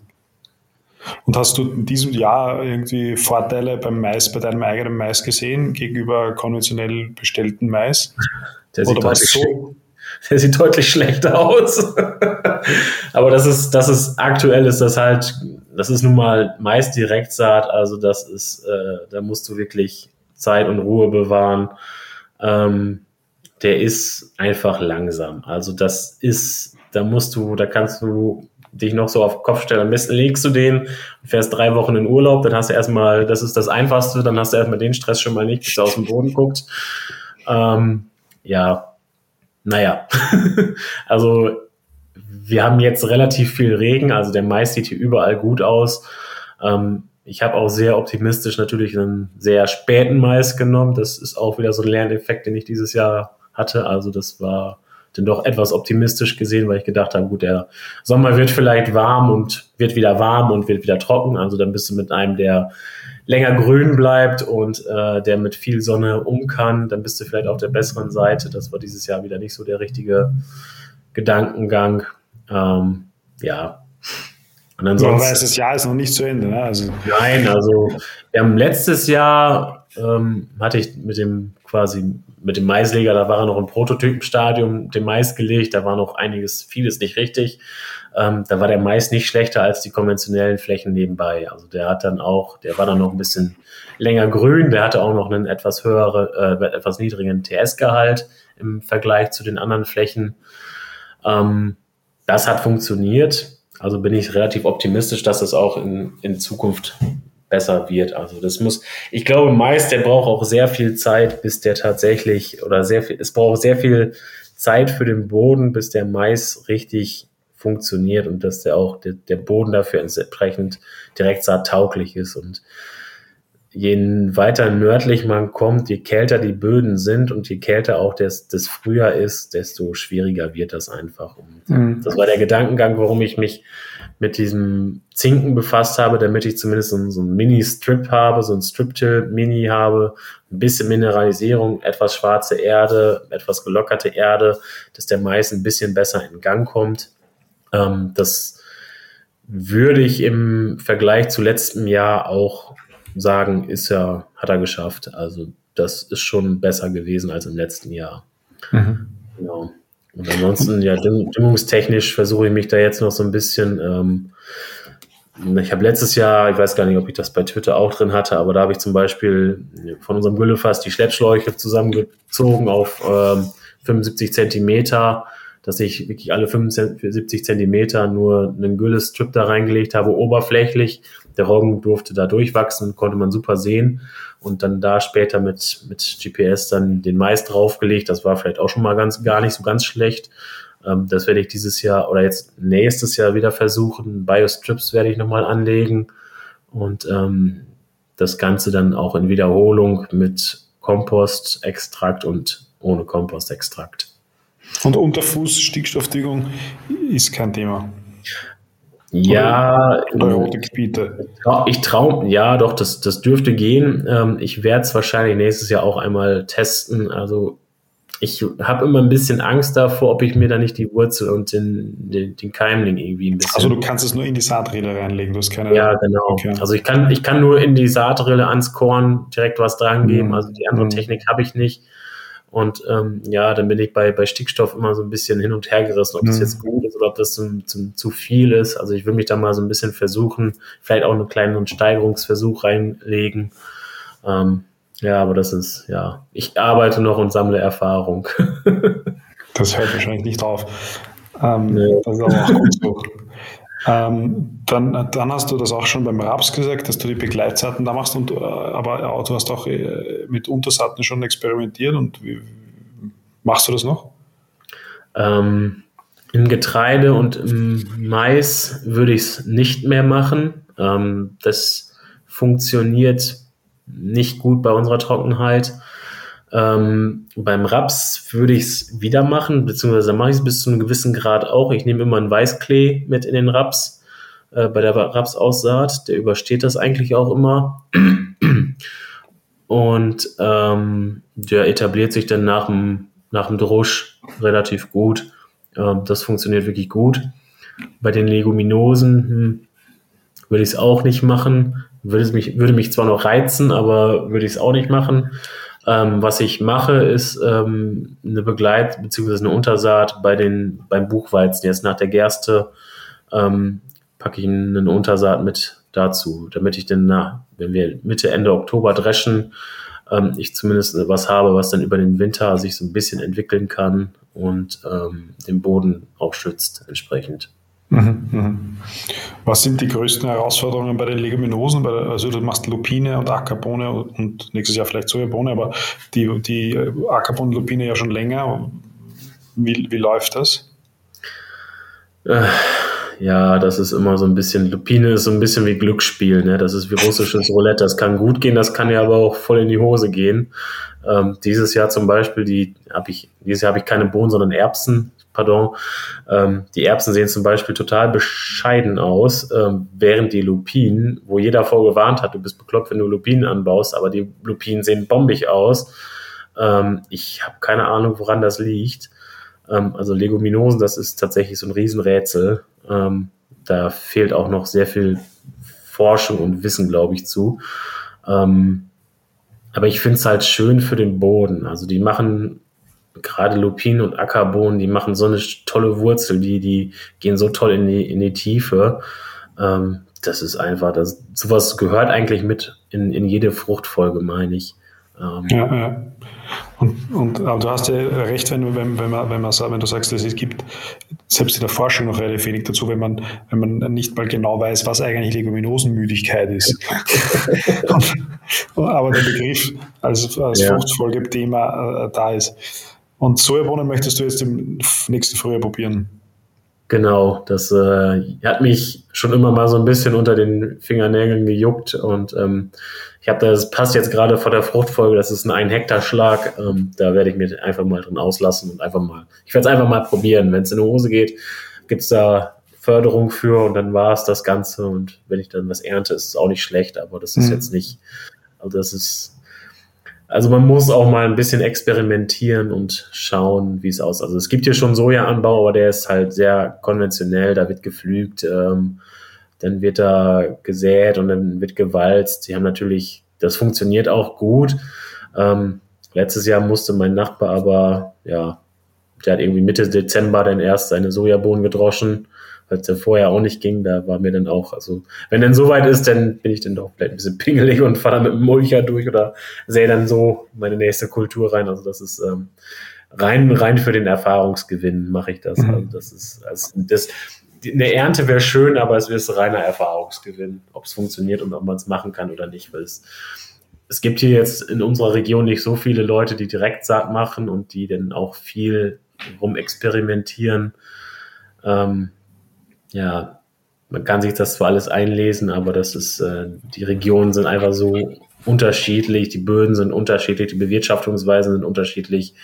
und hast du in diesem Jahr irgendwie Vorteile beim Mais, bei deinem eigenen Mais gesehen gegenüber konventionell bestellten Mais? Der sieht, Oder so? der sieht deutlich schlechter aus. Aber das ist, das ist aktuell ist das halt, das ist nun mal Mais Direktsaat, also das ist, äh, da musst du wirklich Zeit und Ruhe bewahren. Ähm, der ist einfach langsam. Also das ist, da musst du, da kannst du dich noch so auf den Kopf stellen. Am besten legst du den, fährst drei Wochen in Urlaub, dann hast du erstmal, das ist das Einfachste, dann hast du erstmal den Stress schon mal nicht, bis er aus dem Boden guckt. Ähm, ja, naja. also wir haben jetzt relativ viel Regen, also der Mais sieht hier überall gut aus. Ähm, ich habe auch sehr optimistisch natürlich einen sehr späten Mais genommen. Das ist auch wieder so ein Lerneffekt, den ich dieses Jahr hatte. Also das war dann doch etwas optimistisch gesehen, weil ich gedacht habe, gut, der Sommer wird vielleicht warm und wird wieder warm und wird wieder trocken. Also dann bist du mit einem, der länger grün bleibt und äh, der mit viel Sonne um kann, dann bist du vielleicht auf der besseren Seite. Das war dieses Jahr wieder nicht so der richtige Gedankengang. Ähm, ja. Und ansonsten, ja, das Jahr ist noch nicht zu Ende. Ne? Also. Nein, also wir haben letztes Jahr ähm, hatte ich mit dem quasi mit dem Maisleger, da war er noch im Prototypenstadium, dem Mais gelegt, da war noch einiges, vieles nicht richtig. Äh, ähm, da war der Mais nicht schlechter als die konventionellen Flächen nebenbei. Also der hat dann auch, der war dann noch ein bisschen länger grün, der hatte auch noch einen etwas höheren, äh, etwas niedrigen TS-Gehalt im Vergleich zu den anderen Flächen. Ähm, das hat funktioniert. Also bin ich relativ optimistisch, dass es auch in, in Zukunft besser wird. Also das muss, ich glaube, Mais, der braucht auch sehr viel Zeit, bis der tatsächlich oder sehr viel, es braucht sehr viel Zeit für den Boden, bis der Mais richtig funktioniert und dass der auch der, der Boden dafür entsprechend direkt saattauglich ist. Und je weiter nördlich man kommt, je kälter die Böden sind und je kälter auch das, das Frühjahr ist, desto schwieriger wird das einfach. Und mhm. Das war der Gedankengang, warum ich mich mit diesem Zinken befasst habe, damit ich zumindest so, so ein Mini-Strip habe, so ein Strip-Till-Mini habe, ein bisschen Mineralisierung, etwas schwarze Erde, etwas gelockerte Erde, dass der Mais ein bisschen besser in Gang kommt. Ähm, das würde ich im Vergleich zu letztem Jahr auch sagen, ist er, hat er geschafft. Also das ist schon besser gewesen als im letzten Jahr. Mhm. Genau. Und ansonsten, ja, düngungstechnisch versuche ich mich da jetzt noch so ein bisschen. Ähm, ich habe letztes Jahr, ich weiß gar nicht, ob ich das bei Twitter auch drin hatte, aber da habe ich zum Beispiel von unserem Güllefass die Schleppschläuche zusammengezogen auf ähm, 75 Zentimeter dass ich wirklich alle 75 Zentimeter nur einen Gülle-Strip da reingelegt habe, oberflächlich. Der Roggen durfte da durchwachsen, konnte man super sehen. Und dann da später mit, mit GPS dann den Mais draufgelegt. Das war vielleicht auch schon mal ganz, gar nicht so ganz schlecht. Ähm, das werde ich dieses Jahr oder jetzt nächstes Jahr wieder versuchen. Biostrips werde ich nochmal anlegen. Und ähm, das Ganze dann auch in Wiederholung mit Kompostextrakt und ohne Kompostextrakt. Und Unterfuß Stickstoffdüngung ist kein Thema. Ja. Ich traue, ja, doch, das, das dürfte gehen. Ähm, ich werde es wahrscheinlich nächstes Jahr auch einmal testen. Also ich habe immer ein bisschen Angst davor, ob ich mir da nicht die Wurzel und den, den, den Keimling irgendwie ein bisschen. Also du kannst es nur in die Saatrille reinlegen, du hast keine. Ja, genau. Okay. Also ich kann, ich kann nur in die Saatrille ans Korn direkt was dran geben. Mhm. Also die andere mhm. Technik habe ich nicht. Und ähm, ja, dann bin ich bei, bei Stickstoff immer so ein bisschen hin und her gerissen, ob mhm. das jetzt gut ist oder ob das zum, zum, zu viel ist. Also ich will mich da mal so ein bisschen versuchen, vielleicht auch einen kleinen Steigerungsversuch reinlegen. Ähm, ja, aber das ist, ja, ich arbeite noch und sammle Erfahrung. das hört wahrscheinlich nicht auf. Ähm, nee. Das ist aber auch gut so. Ähm, dann, dann hast du das auch schon beim Raps gesagt, dass du die Begleitsaaten da machst, und, äh, aber du hast auch äh, mit Untersaaten schon experimentiert und wie, machst du das noch? Ähm, Im Getreide und im Mais würde ich es nicht mehr machen. Ähm, das funktioniert nicht gut bei unserer Trockenheit. Ähm, beim Raps würde ich es wieder machen, beziehungsweise mache ich es bis zu einem gewissen Grad auch. Ich nehme immer einen Weißklee mit in den Raps äh, bei der Rapsaussaat. Der übersteht das eigentlich auch immer. Und ähm, der etabliert sich dann nach dem, nach dem Drusch relativ gut. Ähm, das funktioniert wirklich gut. Bei den Leguminosen hm, würde ich es auch nicht machen. Würde, mich, würde mich zwar noch reizen, aber würde ich es auch nicht machen. Ähm, was ich mache, ist ähm, eine Begleit- bzw. eine Untersaat bei den, beim Buchweizen. Jetzt nach der Gerste ähm, packe ich eine Untersaat mit dazu, damit ich dann, na, wenn wir Mitte, Ende Oktober dreschen, ähm, ich zumindest was habe, was dann über den Winter sich so ein bisschen entwickeln kann und ähm, den Boden auch schützt entsprechend. Mhm, mhm. Was sind die größten Herausforderungen bei den Leguminosen? also du machst Lupine und Ackerbohne und nächstes Jahr vielleicht Sojabohne, aber die, die Ackerbohne und Lupine ja schon länger. Wie, wie läuft das? Äh, ja, das ist immer so ein bisschen, Lupine ist so ein bisschen wie Glücksspiel, ne? Das ist wie russisches Roulette. Das kann gut gehen, das kann ja aber auch voll in die Hose gehen. Ähm, dieses Jahr zum Beispiel, die habe ich, dieses Jahr habe ich keine Bohnen, sondern Erbsen pardon, ähm, die Erbsen sehen zum Beispiel total bescheiden aus, ähm, während die Lupinen, wo jeder vorgewarnt hat, du bist bekloppt, wenn du Lupinen anbaust, aber die Lupinen sehen bombig aus. Ähm, ich habe keine Ahnung, woran das liegt. Ähm, also Leguminosen, das ist tatsächlich so ein Riesenrätsel. Ähm, da fehlt auch noch sehr viel Forschung und Wissen, glaube ich, zu. Ähm, aber ich finde es halt schön für den Boden. Also die machen gerade Lupin und Ackerbohnen, die machen so eine tolle Wurzel, die, die gehen so toll in die, in die Tiefe. Ähm, das ist einfach, das, sowas gehört eigentlich mit in, in jede Fruchtfolge, meine ich. Ähm, ja, ja. Und, und aber du hast ja recht, wenn, wenn, wenn, man, wenn, man, wenn du sagst, dass es gibt selbst in der Forschung noch relativ wenig dazu, wenn man, wenn man nicht mal genau weiß, was eigentlich Leguminosenmüdigkeit ist. aber der Begriff als, als ja. Fruchtfolgethema äh, da ist. Und Sojabohnen möchtest du jetzt im nächsten Frühjahr probieren? Genau, das äh, hat mich schon immer mal so ein bisschen unter den Fingernägeln gejuckt und ähm, ich habe das passt jetzt gerade vor der Fruchtfolge, das ist ein ein Hektar Schlag, ähm, da werde ich mir einfach mal drin auslassen und einfach mal, ich werde es einfach mal probieren. Wenn es in die Hose geht, gibt's da Förderung für und dann war es das Ganze und wenn ich dann was ernte, ist es auch nicht schlecht, aber das ist mhm. jetzt nicht, also das ist also man muss auch mal ein bisschen experimentieren und schauen, wie es aussieht. Also es gibt hier schon Sojaanbau, aber der ist halt sehr konventionell, da wird geflügt, ähm, dann wird da gesät und dann wird gewalzt. Die haben natürlich, das funktioniert auch gut. Ähm, letztes Jahr musste mein Nachbar aber, ja, der hat irgendwie Mitte Dezember dann erst seine Sojabohnen gedroschen weil es ja vorher auch nicht ging, da war mir dann auch, also wenn dann soweit ist, dann bin ich dann doch vielleicht ein bisschen pingelig und fahre dann mit dem Mulcher durch oder sehe dann so meine nächste Kultur rein. Also das ist ähm, rein, rein für den Erfahrungsgewinn mache ich das. Mhm. Also das ist, also das, eine Ernte wäre schön, aber es ist reiner Erfahrungsgewinn, ob es funktioniert und ob man es machen kann oder nicht, weil es es gibt hier jetzt in unserer Region nicht so viele Leute, die Direktsaat machen und die dann auch viel rumexperimentieren. Ähm, ja, man kann sich das zwar alles einlesen, aber das ist, äh, die Regionen sind einfach so unterschiedlich, die Böden sind unterschiedlich, die Bewirtschaftungsweisen sind unterschiedlich.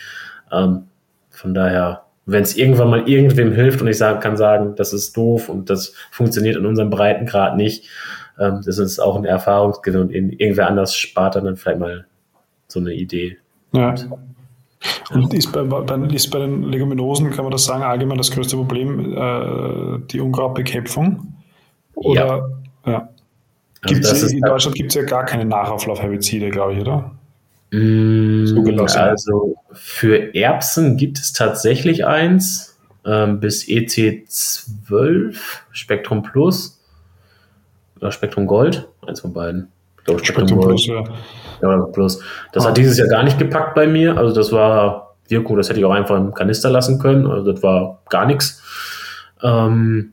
Ähm, von daher, wenn es irgendwann mal irgendwem hilft und ich sagen, kann sagen, das ist doof und das funktioniert in unserem Breitengrad nicht, ähm, das ist auch eine Erfahrungsgewinn und irgendwer anders spart dann vielleicht mal so eine Idee. Ja. Und ist bei, bei, ist bei den Leguminosen, kann man das sagen, allgemein das größte Problem äh, die Unkrautbekämpfung? Oder, ja. ja. Also in Deutschland gibt es ja gar keine Nachauflaufherbizide, glaube ich, oder? Mm, also für Erbsen gibt es tatsächlich eins ähm, bis EC12 Spektrum Plus oder Spektrum Gold, eins von beiden. Ich glaube, Spektrum, Spektrum Plus, ja. Ja, plus. Das ah. hat dieses Jahr gar nicht gepackt bei mir. Also das war Wirkung, das hätte ich auch einfach im Kanister lassen können. Also das war gar nichts. Ähm,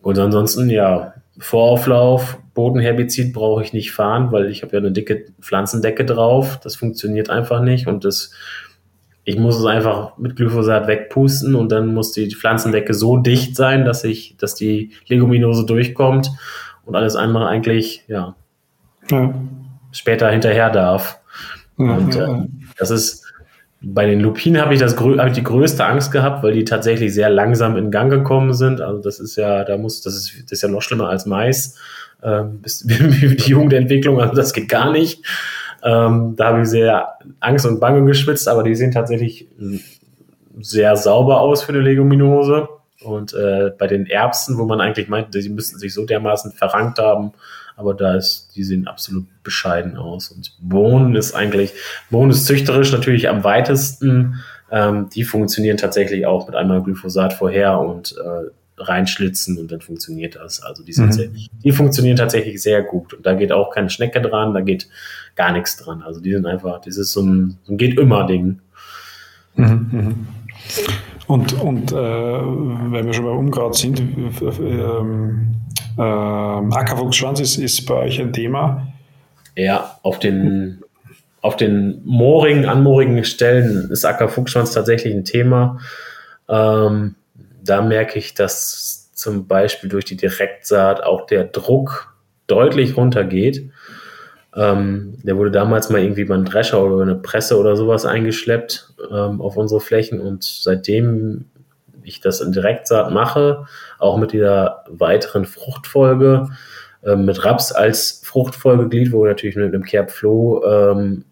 und ansonsten, ja, Vorauflauf, Bodenherbizid brauche ich nicht fahren, weil ich habe ja eine dicke Pflanzendecke drauf. Das funktioniert einfach nicht und das, ich muss es einfach mit Glyphosat wegpusten und dann muss die Pflanzendecke so dicht sein, dass ich, dass die Leguminose durchkommt und alles andere eigentlich, ja, ja später hinterher darf. Mhm. Und äh, das ist bei den Lupinen habe ich das hab ich die größte Angst gehabt, weil die tatsächlich sehr langsam in Gang gekommen sind. Also das ist ja, da muss, das ist, das ist ja noch schlimmer als Mais. Ähm, bis, die Jugendentwicklung, also das geht gar nicht. Ähm, da habe ich sehr Angst und Bange geschwitzt, aber die sehen tatsächlich sehr sauber aus für eine Leguminose. Und äh, bei den Erbsen, wo man eigentlich meint, sie müssten sich so dermaßen verrankt haben, aber da ist, die sehen absolut bescheiden aus. Und Bohnen ist eigentlich, Bohnen ist züchterisch natürlich am weitesten. Ähm, die funktionieren tatsächlich auch mit einmal Glyphosat vorher und äh, reinschlitzen und dann funktioniert das. Also die, sind mhm. sehr, die funktionieren tatsächlich sehr gut. Und da geht auch keine Schnecke dran, da geht gar nichts dran. Also die sind einfach, das ist so ein, so ein geht immer Ding. Mhm, mhm. Und, und äh, wenn wir schon bei Unkraut sind, ähm, äh, Ackerfuchsschwanz ist, ist bei euch ein Thema. Ja, auf den, auf den moorigen, anmoorigen Stellen ist Ackerfuchsschwanz tatsächlich ein Thema. Ähm, da merke ich, dass zum Beispiel durch die Direktsaat auch der Druck deutlich runtergeht. Ähm, der wurde damals mal irgendwie beim Drescher oder eine Presse oder sowas eingeschleppt ähm, auf unsere Flächen und seitdem ich das in Direktsaat mache, auch mit dieser weiteren Fruchtfolge, äh, mit Raps als Fruchtfolgeglied, wo natürlich mit dem Kerbfloh ähm,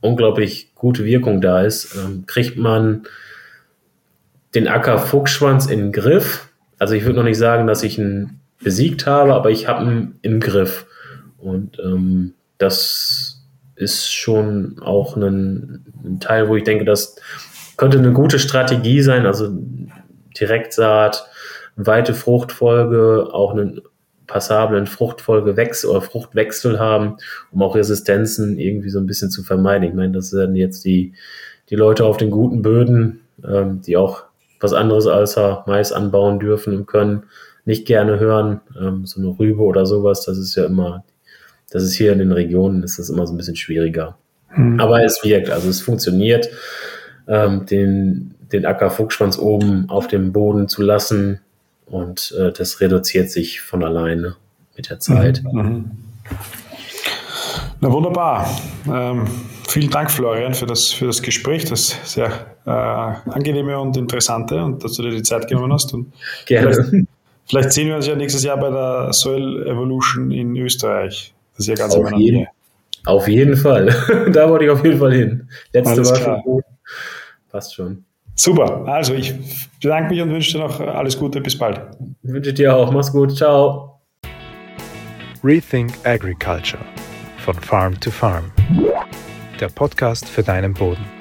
unglaublich gute Wirkung da ist, ähm, kriegt man den Acker Fuchsschwanz in den Griff. Also ich würde noch nicht sagen, dass ich ihn besiegt habe, aber ich habe ihn im Griff. Und ähm, das ist schon auch ein, ein, Teil, wo ich denke, dass könnte eine gute Strategie sein, also Direktsaat, weite Fruchtfolge, auch einen passablen Fruchtfolgewechsel oder Fruchtwechsel haben, um auch Resistenzen irgendwie so ein bisschen zu vermeiden. Ich meine, das werden jetzt die, die Leute auf den guten Böden, ähm, die auch was anderes als Mais anbauen dürfen und können, nicht gerne hören. Ähm, so eine Rübe oder sowas, das ist ja immer, das ist hier in den Regionen, ist das immer so ein bisschen schwieriger. Mhm. Aber es wirkt, also es funktioniert, ähm, den, den Ackerfuchsschwanz oben auf dem Boden zu lassen und äh, das reduziert sich von alleine mit der Zeit. Mhm. mhm. Na wunderbar. Ähm, vielen Dank, Florian, für das, für das Gespräch, das sehr äh, angenehme und interessante und dass du dir die Zeit genommen hast. Und Gerne. Vielleicht, vielleicht, sehen wir uns ja nächstes Jahr bei der Soil Evolution in Österreich. Das ist ja ganz auf jeden, Auf jeden Fall. da wollte ich auf jeden Fall hin. Letzte Alles schon. Passt schon. Super. Also ich bedanke mich und wünsche dir noch alles Gute. Bis bald. Ich wünsche dir auch. Mach's gut. Ciao. Rethink Agriculture von Farm to Farm. Der Podcast für deinen Boden.